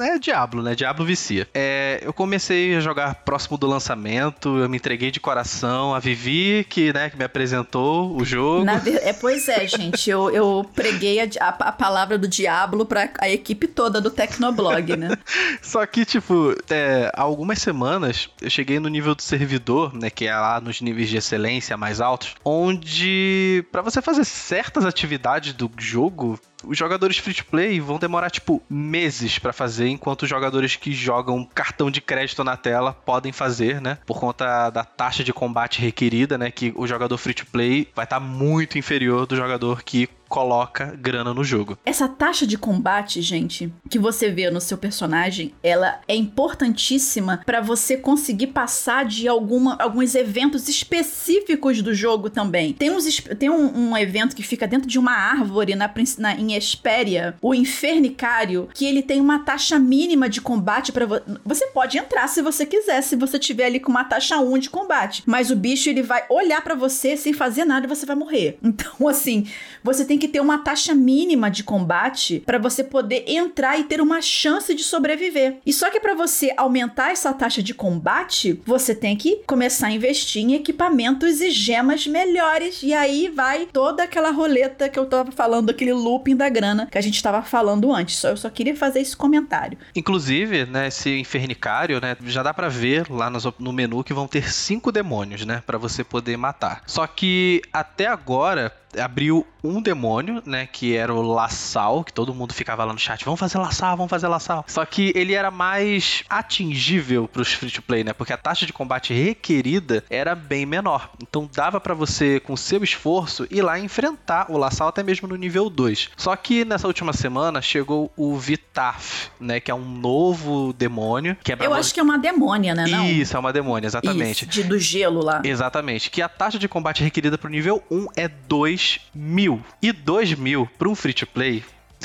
Speaker 4: é Diablo, né? Diablo vicia. É, eu comecei a jogar próximo do lançamento, eu me entreguei de coração. A Vivi, que, né, que me apresentou o jogo.
Speaker 2: Na é, pois é, gente, eu, eu preguei a, a- a palavra do Diablo pra a equipe toda do Tecnoblog, né?
Speaker 4: Só que, tipo, é, há algumas semanas eu cheguei no nível do servidor, né, que é lá nos níveis de excelência mais altos, onde pra você fazer certas atividades do jogo, os jogadores free to play vão demorar tipo meses pra fazer, enquanto os jogadores que jogam cartão de crédito na tela podem fazer, né? Por conta da taxa de combate requerida, né, que o jogador free to play vai estar muito inferior do jogador que coloca grana no jogo.
Speaker 2: Essa taxa de combate, gente, que você vê no seu personagem, ela é importantíssima pra você conseguir passar de alguma, alguns eventos específicos do jogo também. Tem, uns, tem um, um evento que fica dentro de uma árvore na, na- em Hespéria, o Infernicário, que ele tem uma taxa mínima de combate para você. Você pode entrar se você quiser, se você tiver ali com uma taxa 1 de combate, mas o bicho ele vai olhar pra você sem fazer nada e você vai morrer. Então, assim, você tem que ter uma taxa mínima de combate pra você poder entrar e ter uma chance de sobreviver. E só que pra você aumentar essa taxa de combate, você tem que começar a investir em equipamentos e gemas melhores. E aí vai toda aquela roleta que eu tava falando, aquele looping da grana que a gente tava falando antes. Só eu só queria fazer esse comentário.
Speaker 4: Inclusive, né, esse infernicário, né, já dá pra ver lá op- no menu que vão ter cinco demônios, né, Pra você poder matar. Só que até agora abriu um demônio, né, que era o Lassal, que todo mundo ficava lá no chat, vamos fazer Lassal, vamos fazer Lassal. Só que ele era mais atingível pros free to play, né, porque a taxa de combate requerida era bem menor. Então dava pra você com seu esforço ir lá enfrentar o Lassal até mesmo no nível 2. Só que nessa última semana chegou o Vitaf, né, que é um novo demônio, que é
Speaker 2: Eu acho que é uma demônia, né? Não?
Speaker 4: Isso, é uma demônia, exatamente.
Speaker 2: Isso, de, do gelo lá.
Speaker 4: Exatamente. Que a taxa de combate requerida pro nível 1 é 2 mil. E 2 mil para um free to play.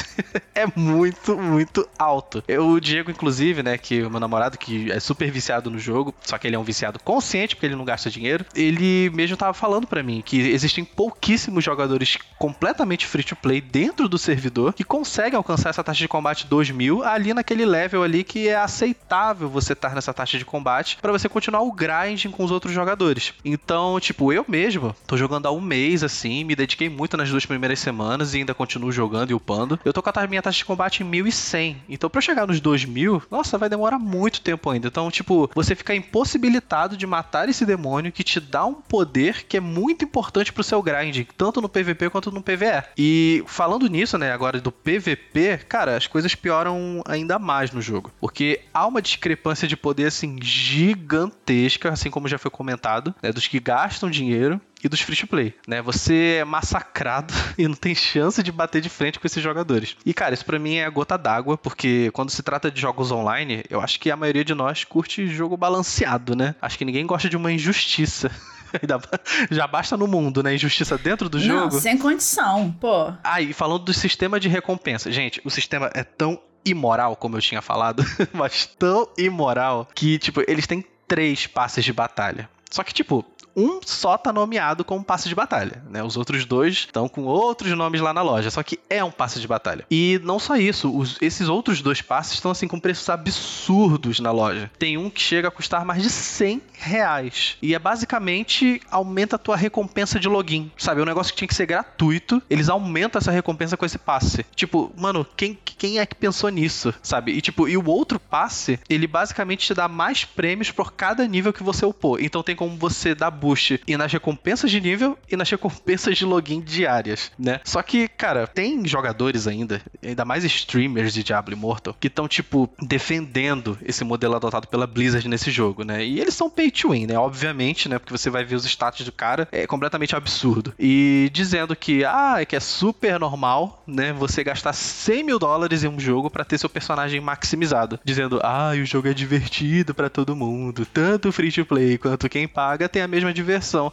Speaker 4: é muito, muito alto. Eu, o Diego, inclusive, né, que o meu namorado, que é super viciado no jogo, só que ele é um viciado consciente, porque ele não gasta dinheiro, ele mesmo tava falando pra mim que existem pouquíssimos jogadores completamente free to play dentro do servidor que conseguem alcançar essa taxa de combate 2000 ali naquele level ali que é aceitável você estar nessa taxa de combate pra você continuar o grinding com os outros jogadores. Então, tipo, eu mesmo tô jogando há um mês assim, me dediquei muito nas duas primeiras semanas e ainda continuo jogando e upando. Eu tô com a minha taxa de combate em 1100. Então, pra eu chegar nos 2000, nossa, vai demorar muito tempo ainda. Então, tipo, você fica impossibilitado de matar esse demônio que te dá um poder que é muito importante pro seu grinding, tanto no PVP quanto no PVE. E falando nisso, né, agora do PVP, cara, as coisas pioram ainda mais no jogo, porque há uma discrepância de poder assim gigantesca, assim como já foi comentado, né, dos que gastam dinheiro e dos free to play, né? Você é massacrado e não tem chance de bater de frente com esses jogadores. E cara, isso pra mim é a gota d'água, porque quando se trata de jogos online, eu acho que a maioria de nós curte jogo balanceado, né? Acho que ninguém gosta de uma injustiça. Já basta no mundo, né? Injustiça dentro do
Speaker 2: Não,
Speaker 4: jogo.
Speaker 2: sem condição, pô.
Speaker 4: Ah, e falando do sistema de recompensa. Gente, o sistema é tão imoral, como eu tinha falado, mas tão imoral que, tipo, eles têm três passes de batalha. Só que, tipo, um só tá nomeado como passe de batalha, né? Os outros dois estão com outros nomes lá na loja, só que é um passe de batalha. E não só isso, os, esses outros dois passes estão assim com preços absurdos na loja. Tem um que chega a custar mais de 100 reais. E é basicamente aumenta a tua recompensa de login. Sabe? É um negócio que tinha que ser gratuito. Eles aumentam essa recompensa com esse passe. Tipo, mano, quem, quem é que pensou nisso? Sabe? E tipo, e o outro passe, ele basicamente te dá mais prêmios por cada nível que você upou. Então tem como você dar boost e nas recompensas de nível e nas recompensas de login diárias, né? Só que, cara, tem jogadores ainda, ainda mais streamers de Diablo Immortal, que estão, tipo, defendendo esse modelo adotado pela Blizzard nesse jogo, né? E eles são pay to win, né? Obviamente, né? Porque você vai ver os status do cara, é completamente absurdo. E dizendo que, ah, é que é super normal, né? Você gastar 100 mil dólares em um jogo para ter seu personagem maximizado. Dizendo, ah, o jogo é divertido para todo mundo. Tanto free to play quanto quem paga tem a mesma diversão.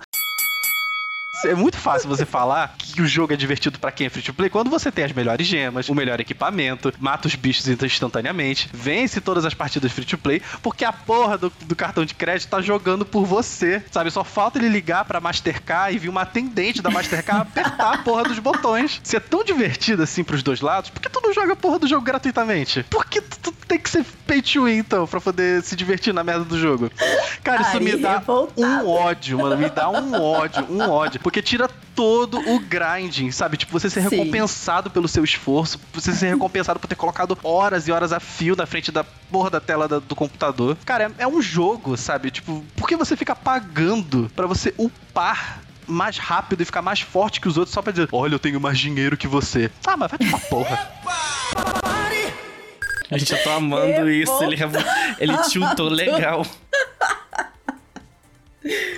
Speaker 4: É muito fácil você falar que o jogo é divertido para quem é free to play quando você tem as melhores gemas, o melhor equipamento, mata os bichos instantaneamente, vence todas as partidas free to play, porque a porra do, do cartão de crédito tá jogando por você, sabe? Só falta ele ligar pra Mastercard e vir uma atendente da Mastercard apertar a porra dos botões. Se é tão divertido assim pros dois lados, por que tu não joga a porra do jogo gratuitamente? Por que tu, tu tem que ser pay to win, então, pra poder se divertir na merda do jogo? Cara, isso Ai, me dá um ódio, mano. Me dá um ódio, um ódio. Porque tira todo o grinding, sabe? Tipo, você ser Sim. recompensado pelo seu esforço, você ser recompensado por ter colocado horas e horas a fio na frente da porra da tela da, do computador. Cara, é, é, um jogo, sabe? Tipo, por que você fica pagando para você upar mais rápido e ficar mais forte que os outros só pra dizer, olha, eu tenho mais dinheiro que você. Ah, mas vai pra porra.
Speaker 3: A gente já tô amando isso, ele, ele tiltou legal.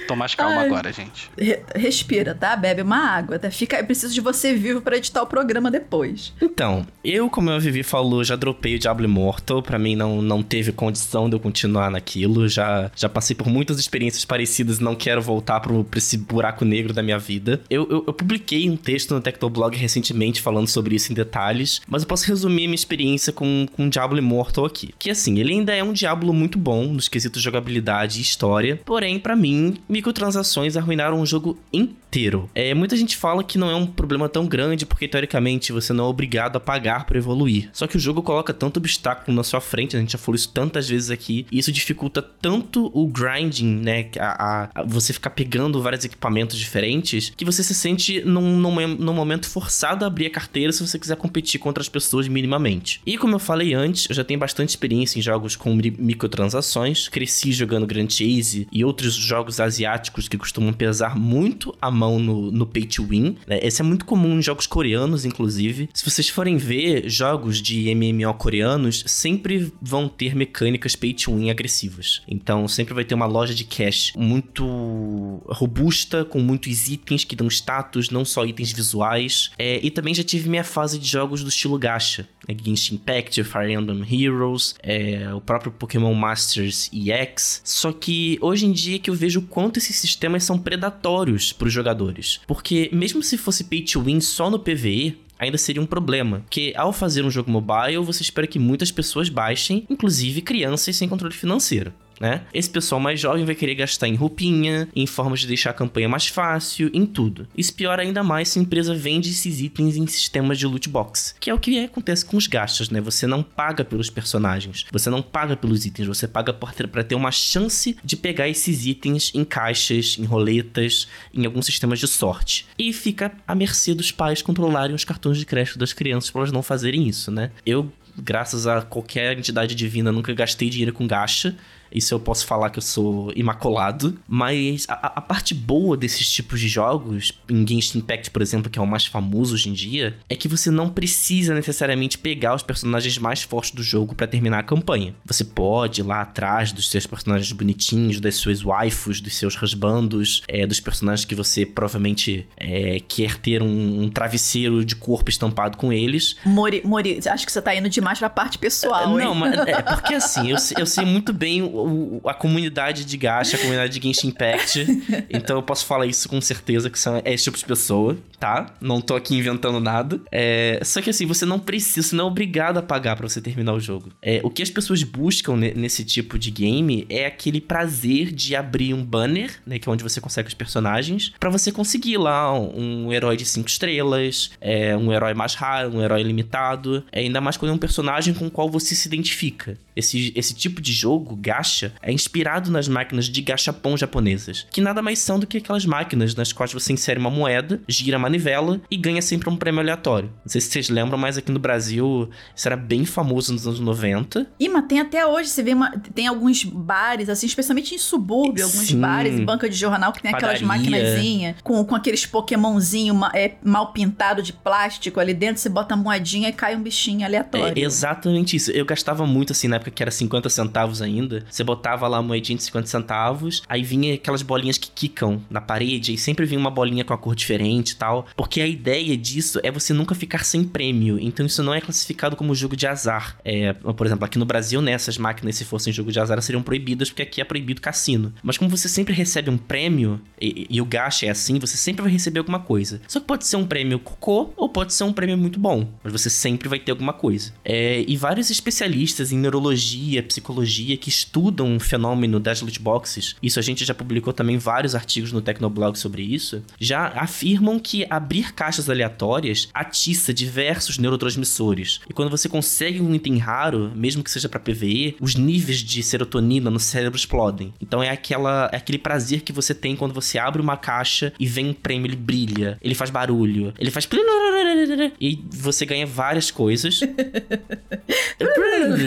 Speaker 4: Tô mais calma Ai, agora, gente.
Speaker 2: Re respira, tá? Bebe uma água. Tá? Fica, eu preciso de você vivo para editar o programa depois.
Speaker 3: Então, eu, como a Vivi falou, já dropei o Diablo Immortal. Pra mim, não, não teve condição de eu continuar naquilo. Já, já passei por muitas experiências parecidas. Não quero voltar pro, pra esse buraco negro da minha vida. Eu, eu, eu publiquei um texto no Tectoblog recentemente falando sobre isso em detalhes. Mas eu posso resumir minha experiência com, com Diablo Immortal aqui. Que assim, ele ainda é um Diablo muito bom nos quesitos jogabilidade e história. Porém, para mim, microtransações arruinaram o jogo inteiro. É, muita gente fala que não é um problema tão grande porque teoricamente você não é obrigado a pagar para evoluir. Só que o jogo coloca tanto obstáculo na sua frente, a gente já falou isso tantas vezes aqui, e isso dificulta tanto o grinding, né, a, a, a você ficar pegando vários equipamentos diferentes, que você se sente num, num, num momento forçado a abrir a carteira se você quiser competir contra as pessoas minimamente. E como eu falei antes, eu já tenho bastante experiência em jogos com microtransações, cresci jogando Grand Chase e outros jogos jogos asiáticos que costumam pesar muito a mão no, no pay to win. Né? Esse é muito comum em jogos coreanos, inclusive. Se vocês forem ver jogos de MMO coreanos, sempre vão ter mecânicas pay to win agressivas. Então sempre vai ter uma loja de cash muito robusta, com muitos itens que dão status, não só itens visuais. É, e também já tive minha fase de jogos do estilo gacha. Né? Genshin Impact, Fire Emblem Heroes, é, o próprio Pokémon Masters EX. Só que hoje em dia que eu vejo vejo o quanto esses sistemas são predatórios para os jogadores. Porque mesmo se fosse pay to win só no PvE, ainda seria um problema. Porque ao fazer um jogo mobile, você espera que muitas pessoas baixem, inclusive crianças sem controle financeiro né? Esse pessoal mais jovem vai querer gastar em roupinha, em formas de deixar a campanha mais fácil, em tudo. Isso piora ainda mais se a empresa vende esses itens em sistemas de loot box, que é o que acontece com os gastos, né? Você não paga pelos personagens, você não paga pelos itens, você paga para ter uma chance de pegar esses itens em caixas, em roletas, em alguns sistemas de sorte. E fica à mercê dos pais controlarem os cartões de crédito das crianças para elas não fazerem isso, né? Eu graças a qualquer entidade divina, nunca gastei dinheiro com gacha. Isso eu posso falar que eu sou imaculado. Mas a, a, parte boa desses tipos de jogos, em Genshin Impact, por exemplo, que é o mais famoso hoje em dia, é que você não precisa necessariamente pegar os personagens mais fortes do jogo para terminar a campanha. Você pode ir lá atrás dos seus personagens bonitinhos, das suas waifus, dos seus rasbandos, é, dos personagens que você provavelmente é, quer ter um, um, travesseiro de corpo estampado com eles.
Speaker 2: Mori, Mori, acho que você tá indo demais pra parte pessoal.
Speaker 3: Não, mas é porque assim, eu, eu sei muito bem o, a comunidade de gacha, a comunidade de Genshin Impact. então eu posso falar isso com certeza que são, é esse tipo de pessoa, tá? Não tô aqui inventando nada. É, só que assim, você não precisa, você não é obrigado a pagar para você terminar o jogo. É, o que as pessoas buscam nesse tipo de game é aquele prazer de abrir um banner, né? Que é onde você consegue os personagens, para você conseguir lá um, um herói de 5 estrelas, é, um herói mais raro, um herói limitado. É, ainda mais quando é um personagem com o qual você se identifica. Esse, esse tipo de jogo, gacha, é inspirado nas máquinas de gachapon japonesas, que nada mais são do que aquelas máquinas nas quais você insere uma moeda, gira a manivela e ganha sempre um prêmio aleatório. Não sei se vocês lembram, mas aqui no Brasil isso era bem famoso nos anos 90.
Speaker 2: Ih, mas tem até hoje, você vê, uma, tem alguns bares, assim, especialmente em subúrbio, alguns Sim. bares e banca de jornal que tem Padaria. aquelas maquinazinhas com, com aqueles pokémonzinho é, mal pintado de plástico ali dentro, você bota a moedinha e cai um bichinho aleatório.
Speaker 3: É exatamente isso. Eu gastava muito assim na época que era 50 centavos ainda. Você botava lá a moedinha de 50 centavos, aí vinha aquelas bolinhas que quicam na parede, e sempre vinha uma bolinha com a cor diferente e tal. Porque a ideia disso é você nunca ficar sem prêmio. Então isso não é classificado como jogo de azar. É, por exemplo, aqui no Brasil, né, essas máquinas, se fossem jogo de azar, seriam proibidas, porque aqui é proibido cassino. Mas como você sempre recebe um prêmio, e, e o gacha é assim, você sempre vai receber alguma coisa. Só que pode ser um prêmio cocô, ou pode ser um prêmio muito bom. Mas você sempre vai ter alguma coisa. É, e vários especialistas em neurologia, psicologia, que estudam o fenômeno das loot boxes, isso a gente já publicou também vários artigos no Tecnoblog sobre isso, já afirmam que abrir caixas aleatórias atiça diversos neurotransmissores. E quando você consegue um item raro, mesmo que seja para PVE, os níveis de serotonina no cérebro explodem. Então é aquela é aquele prazer que você tem quando você abre uma caixa e vem um prêmio, ele brilha, ele faz barulho, ele faz e você ganha várias coisas.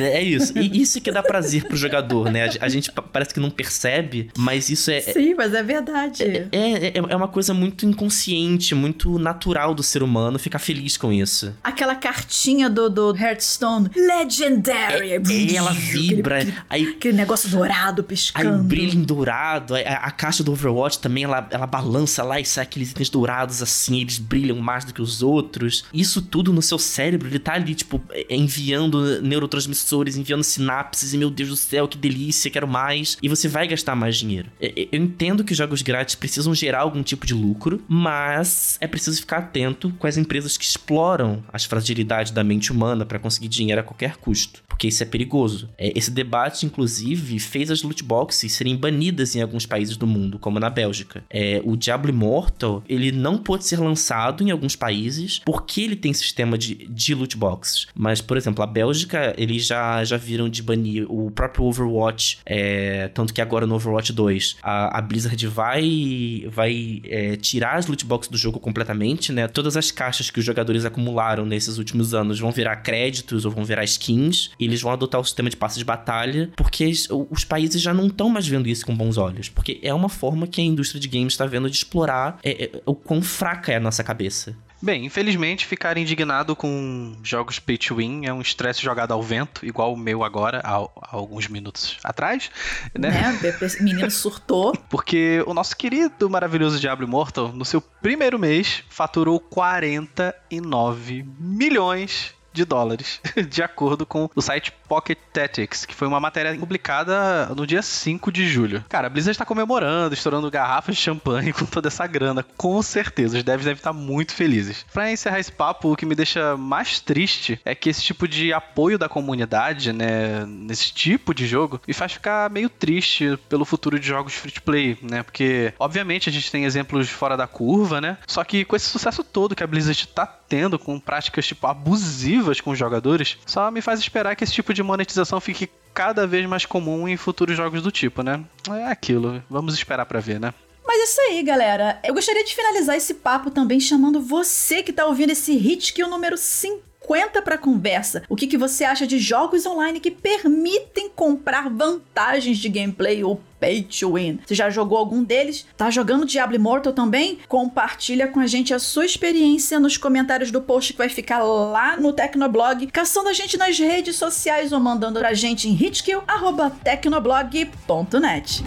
Speaker 3: é isso. E isso que dá prazer pro jogador, né? A gente parece que não percebe, mas isso é.
Speaker 2: Sim, mas é verdade.
Speaker 3: É, é, é, é uma coisa muito inconsciente, muito natural do ser humano ficar feliz com isso.
Speaker 2: Aquela cartinha do, do Hearthstone, Legendary. É,
Speaker 3: e ela vibra.
Speaker 2: Aquele,
Speaker 3: aí,
Speaker 2: aquele negócio dourado piscando.
Speaker 3: Aí brilha em dourado. A, a, caixa do Overwatch também, ela, ela balança lá e sai aqueles itens dourados assim, eles brilham mais do que os outros. Isso tudo no seu cérebro, ele tá ali, tipo, enviando neurotransmissores, enviando sinapses, e meu Deus do céu, que delícia, quero mais. E você vai gastar mais dinheiro. Eu entendo que jogos grátis precisam gerar algum tipo de lucro, mas é preciso ficar atento com as empresas que exploram as fragilidades da mente humana para conseguir dinheiro a qualquer custo, porque isso é perigoso. É, esse debate, inclusive, fez as loot boxes serem banidas em alguns países do mundo, como na Bélgica. É, o Diablo Immortal, ele não pôde ser lançado em alguns países porque ele tem sistema de, de loot boxes. Mas, por exemplo, a Bélgica, eles já, já viram de banir o próprio Overwatch, é, tanto que agora no Overwatch 2, a, a Blizzard vai, vai é, tirar as loot boxes do jogo completamente, né? Todas as caixas que os jogadores acumularam nesses últimos anos vão virar créditos ou vão virar skins, e eles vão adotar o sistema de passes de batalha, porque os países já não estão mais vendo isso com bons olhos, porque é uma forma que a indústria de games está vendo de explorar é, é, o quão fraca é a nossa cabeça.
Speaker 4: Bem, infelizmente, ficar indignado com jogos pay to win é um estresse jogado ao vento, igual o meu agora, há, há alguns minutos atrás, né?
Speaker 2: né? O menino surtou.
Speaker 4: Porque o nosso querido, maravilhoso Diablo Immortal, no seu primeiro mês, faturou 49 milhões de dólares, de acordo com o site Pocket Tactics, que foi uma matéria publicada no dia 5 de julho. Cara, a Blizzard está comemorando, estourando garrafas de champanhe com toda essa grana, com certeza. Os devs devem estar muito felizes. Para encerrar esse papo, o que me deixa mais triste é que esse tipo de apoio da comunidade, né, nesse tipo de jogo, me faz ficar meio triste pelo futuro de jogos free to play, né? Porque, obviamente, a gente tem exemplos fora da curva, né? Só que com esse sucesso todo que a Blizzard tá com práticas tipo abusivas com os jogadores, só me faz esperar que esse tipo de monetização fique cada vez mais comum em futuros jogos do tipo, né? É aquilo, vamos esperar para ver, né?
Speaker 2: Mas é isso aí, galera. Eu gostaria de finalizar esse papo também chamando você que tá ouvindo esse hit que o número 5 50 para conversa. O que, que você acha de jogos online que permitem comprar vantagens de gameplay ou pay to win? Você já jogou algum deles? Tá jogando Diablo Immortal também? Compartilha com a gente a sua experiência nos comentários do post que vai ficar lá no Tecnoblog, caçando a gente nas redes sociais ou mandando pra gente em hitkill@tecnoblog.net.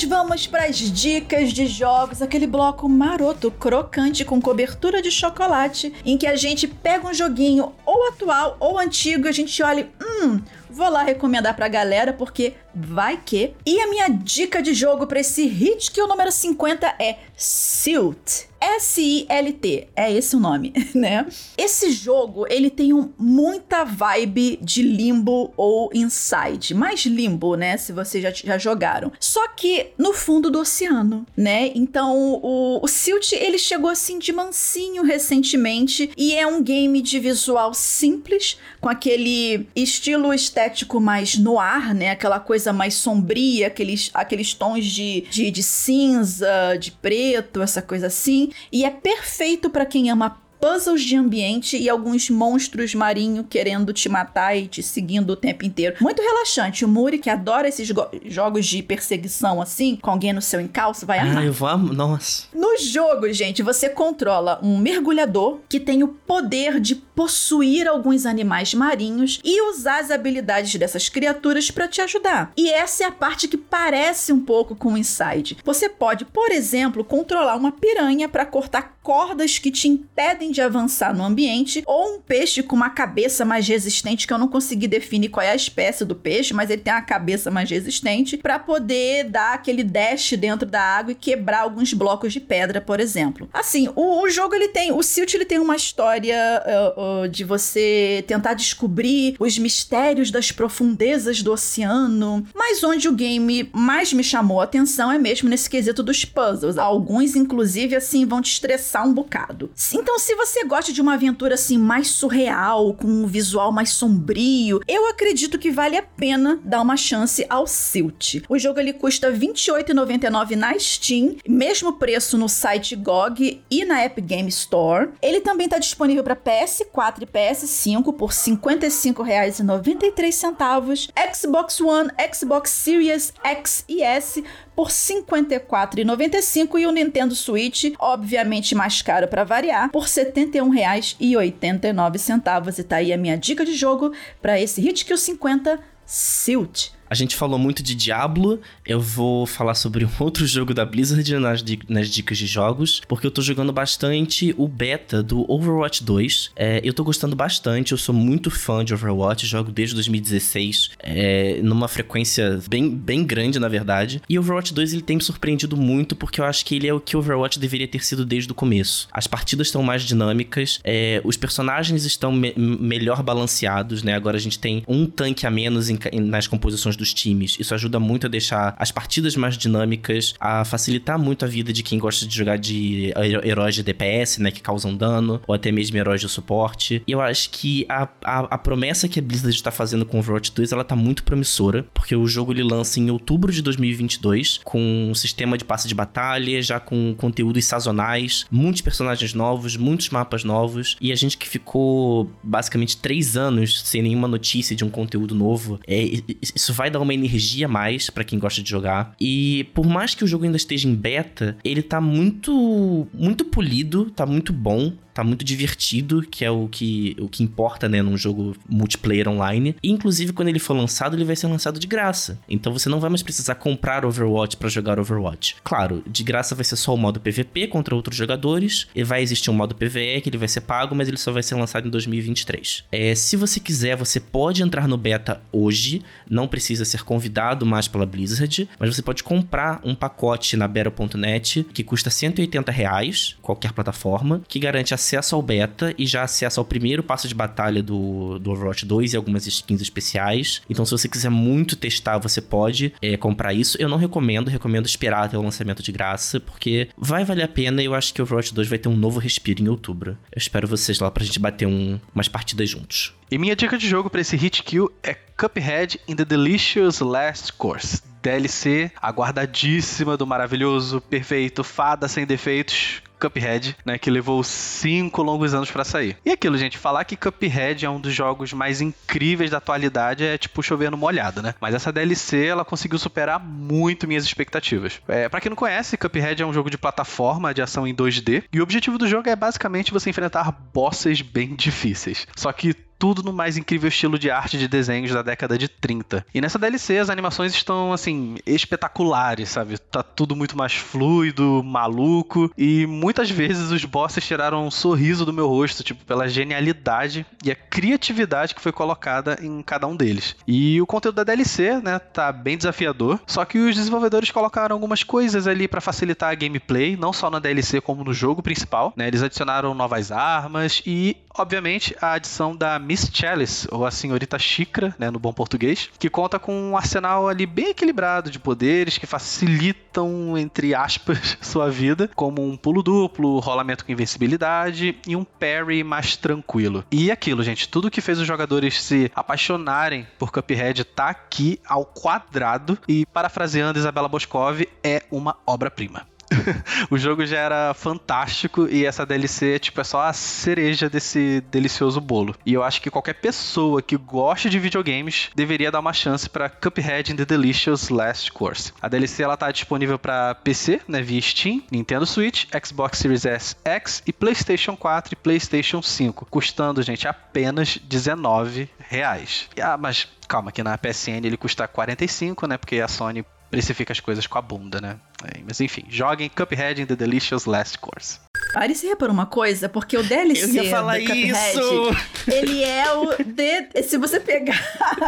Speaker 2: nós vamos para as dicas de jogos, aquele bloco maroto, crocante com cobertura de chocolate, em que a gente pega um joguinho ou atual ou antigo, a gente olha, hum, vou lá recomendar pra galera porque vai que. E a minha dica de jogo para esse hit que o número 50 é Silt. S-I-L-T, é esse o nome, né? Esse jogo, ele tem um, muita vibe de Limbo ou Inside, mais Limbo, né, se vocês já, já jogaram. Só que no fundo do oceano, né? Então, o, o Silt, ele chegou assim de mansinho recentemente e é um game de visual simples, com aquele estilo estético mais no ar, né? Aquela coisa mais sombria, aqueles, aqueles tons de, de, de cinza, de preto, essa coisa assim. E é perfeito para quem ama puzzles de ambiente e alguns monstros marinhos querendo te matar e te seguindo o tempo inteiro. Muito relaxante. O Muri, que adora esses jogos de perseguição assim, com alguém no seu encalço, vai amar.
Speaker 3: Ah, eu vou Nossa.
Speaker 2: No jogo, gente, você controla um mergulhador que tem o poder de possuir alguns animais marinhos e usar as habilidades dessas criaturas para te ajudar. E essa é a parte que parece um pouco com o Inside. Você pode, por exemplo, controlar uma piranha para cortar cordas que te impedem de avançar no ambiente, ou um peixe com uma cabeça mais resistente, que eu não consegui definir qual é a espécie do peixe, mas ele tem uma cabeça mais resistente, para poder dar aquele dash dentro da água e quebrar alguns blocos de pedra, por exemplo. Assim, o, o jogo ele tem, o Silt ele tem uma história uh, uh, de você tentar descobrir os mistérios das profundezas do oceano, mas onde o game mais me chamou a atenção é mesmo nesse quesito dos puzzles. Alguns, inclusive, assim, vão te estressar um bocado. Então, se você gosta de uma aventura assim mais surreal, com um visual mais sombrio, eu acredito que vale a pena dar uma chance ao Silt. O jogo ele custa R$ 28,99 na Steam, mesmo preço no site GOG e na Epic Game Store. Ele também está disponível para PS4 e PS5 por R$ 55,93, Xbox One, Xbox Series X e S por R$ 54,95 e o Nintendo Switch, obviamente mais caro para variar, por R$ 71,89. E tá aí a minha dica de jogo para esse Hit Kill 50 Silt.
Speaker 3: A gente falou muito de Diablo, eu vou falar sobre um outro jogo da Blizzard nas, nas dicas de jogos, porque eu tô jogando bastante o beta do Overwatch 2. É, eu tô gostando bastante, eu sou muito fã de Overwatch, jogo desde 2016, é, numa frequência bem, bem grande, na verdade. E Overwatch 2 ele tem me surpreendido muito, porque eu acho que ele é o que Overwatch deveria ter sido desde o começo. As partidas estão mais dinâmicas, é, os personagens estão me melhor balanceados, né? Agora a gente tem um tanque a menos em, nas composições dos times. Isso ajuda muito a deixar as partidas mais dinâmicas, a facilitar muito a vida de quem gosta de jogar de heróis de DPS, né, que causam dano, ou até mesmo heróis de suporte. E eu acho que a, a, a promessa que a Blizzard está fazendo com Overwatch 2, ela tá muito promissora, porque o jogo ele lança em outubro de 2022, com um sistema de passe de batalha, já com conteúdos sazonais, muitos personagens novos, muitos mapas novos, e a gente que ficou basicamente três anos sem nenhuma notícia de um conteúdo novo, é, isso vai dar uma energia mais para quem gosta de jogar. E por mais que o jogo ainda esteja em beta, ele tá muito muito polido, tá muito bom tá muito divertido, que é o que, o que importa, né, num jogo multiplayer online. E, inclusive, quando ele for lançado, ele vai ser lançado de graça. Então você não vai mais precisar comprar Overwatch para jogar Overwatch. Claro, de graça vai ser só o modo PVP contra outros jogadores, e vai existir um modo PVE que ele vai ser pago, mas ele só vai ser lançado em 2023. É, se você quiser, você pode entrar no beta hoje, não precisa ser convidado mais pela Blizzard, mas você pode comprar um pacote na Battle.net que custa 180 reais, qualquer plataforma, que garante acesso ao beta e já acesso ao primeiro passo de batalha do, do Overwatch 2 e algumas skins especiais. Então, se você quiser muito testar, você pode é, comprar isso. Eu não recomendo, recomendo esperar até o lançamento de graça, porque vai valer a pena e eu acho que o Overwatch 2 vai ter um novo respiro em outubro. Eu espero vocês lá pra gente bater um, umas partidas juntos.
Speaker 4: E minha dica de jogo para esse hit kill é Cuphead in the Delicious Last Course. DLC aguardadíssima do maravilhoso, perfeito, fada sem defeitos, Cuphead, né, que levou cinco longos anos para sair. E aquilo, gente, falar que Cuphead é um dos jogos mais incríveis da atualidade é tipo chover no molhado, né? Mas essa DLC, ela conseguiu superar muito minhas expectativas. É, para quem não conhece, Cuphead é um jogo de plataforma de ação em 2D, e o objetivo do jogo é basicamente você enfrentar bosses bem difíceis. Só que tudo no mais incrível estilo de arte de desenhos da década de 30. E nessa DLC as animações estão assim espetaculares, sabe? Tá tudo muito mais fluido, maluco e muitas vezes os bosses tiraram um sorriso do meu rosto, tipo, pela genialidade e a criatividade que foi colocada em cada um deles. E o conteúdo da DLC, né, tá bem desafiador, só que os desenvolvedores colocaram algumas coisas ali para facilitar a gameplay, não só na DLC como no jogo principal, né? Eles adicionaram novas armas e, obviamente, a adição da Miss Chalice, ou a Senhorita Xícara, né, no bom português, que conta com um arsenal ali bem equilibrado de poderes que facilitam, entre aspas, sua vida, como um pulo duplo, rolamento com invencibilidade e um parry mais tranquilo. E aquilo, gente, tudo que fez os jogadores se apaixonarem por Cuphead tá aqui ao quadrado e, parafraseando Isabela Boscov, é uma obra-prima. o jogo já era fantástico e essa DLC tipo, é só a cereja desse delicioso bolo. E eu acho que qualquer pessoa que goste de videogames deveria dar uma chance para Cuphead in the Delicious Last Course. A DLC ela tá disponível para PC, né, via Steam, Nintendo Switch, Xbox Series S X e PlayStation 4 e PlayStation 5, custando, gente, apenas 19 reais. Ah, mas calma, que na PSN ele custa 45, né? Porque a Sony precifica as coisas com a bunda, né? É, mas enfim, joguem Cuphead in the Delicious Last Course.
Speaker 2: Pare se reparou uma coisa, porque o DLC
Speaker 3: Eu ia falar
Speaker 2: do Cuphead,
Speaker 3: isso!
Speaker 2: ele é o D, se você pegar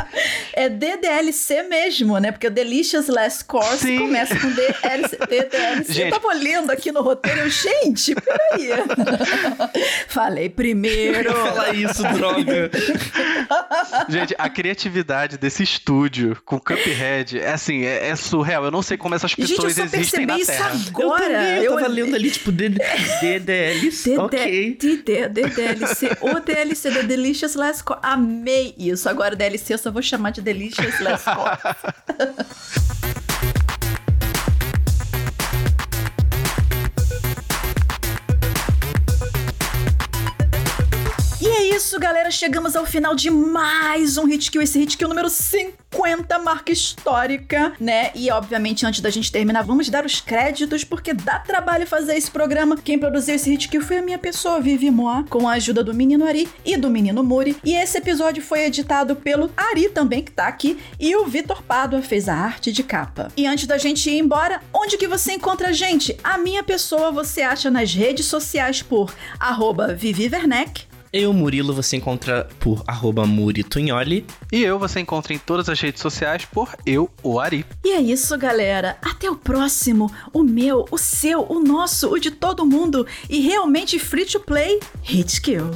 Speaker 2: é DDLC mesmo, né? Porque o Delicious Last Course
Speaker 4: Sim.
Speaker 2: começa com DLC, DDLC.
Speaker 4: Gente.
Speaker 2: Eu tava olhando aqui no roteiro, eu, gente, peraí. Falei primeiro.
Speaker 3: Eu ia falar isso, droga.
Speaker 4: Gente, a criatividade desse estúdio com Cuphead é assim, é, é surreal. Eu não sei como essas
Speaker 2: Gente,
Speaker 4: pessoas
Speaker 2: só
Speaker 4: existem na
Speaker 2: percebi isso
Speaker 4: Terra.
Speaker 2: agora.
Speaker 3: eu também, eu tava lendo ali, tipo, D- DDLs,
Speaker 2: DD
Speaker 3: ok.
Speaker 2: DD DDLC, o DLC The Delicious Last Course. Amei isso. Agora DLC eu só vou chamar de Delicious Last Course. isso, galera. Chegamos ao final de mais um Hit Kill. Esse Hit Kill número 50, marca histórica, né? E, obviamente, antes da gente terminar, vamos dar os créditos, porque dá trabalho fazer esse programa. Quem produziu esse Hit Kill foi a minha pessoa, Vivi Moa, com a ajuda do menino Ari e do menino Muri. E esse episódio foi editado pelo Ari também, que tá aqui, e o Vitor Pádua fez a arte de capa. E antes da gente ir embora, onde que você encontra a gente? A minha pessoa você acha nas redes sociais por arroba Vivi Werneck,
Speaker 3: Eu, Murilo, você encontra por arroba Muritunholi.
Speaker 4: E eu você encontra em todas as redes sociais por eu, o Ari.
Speaker 2: E é isso, galera. Até o próximo. O meu, o seu, o nosso, o de todo mundo. E realmente free to play Hit Kill.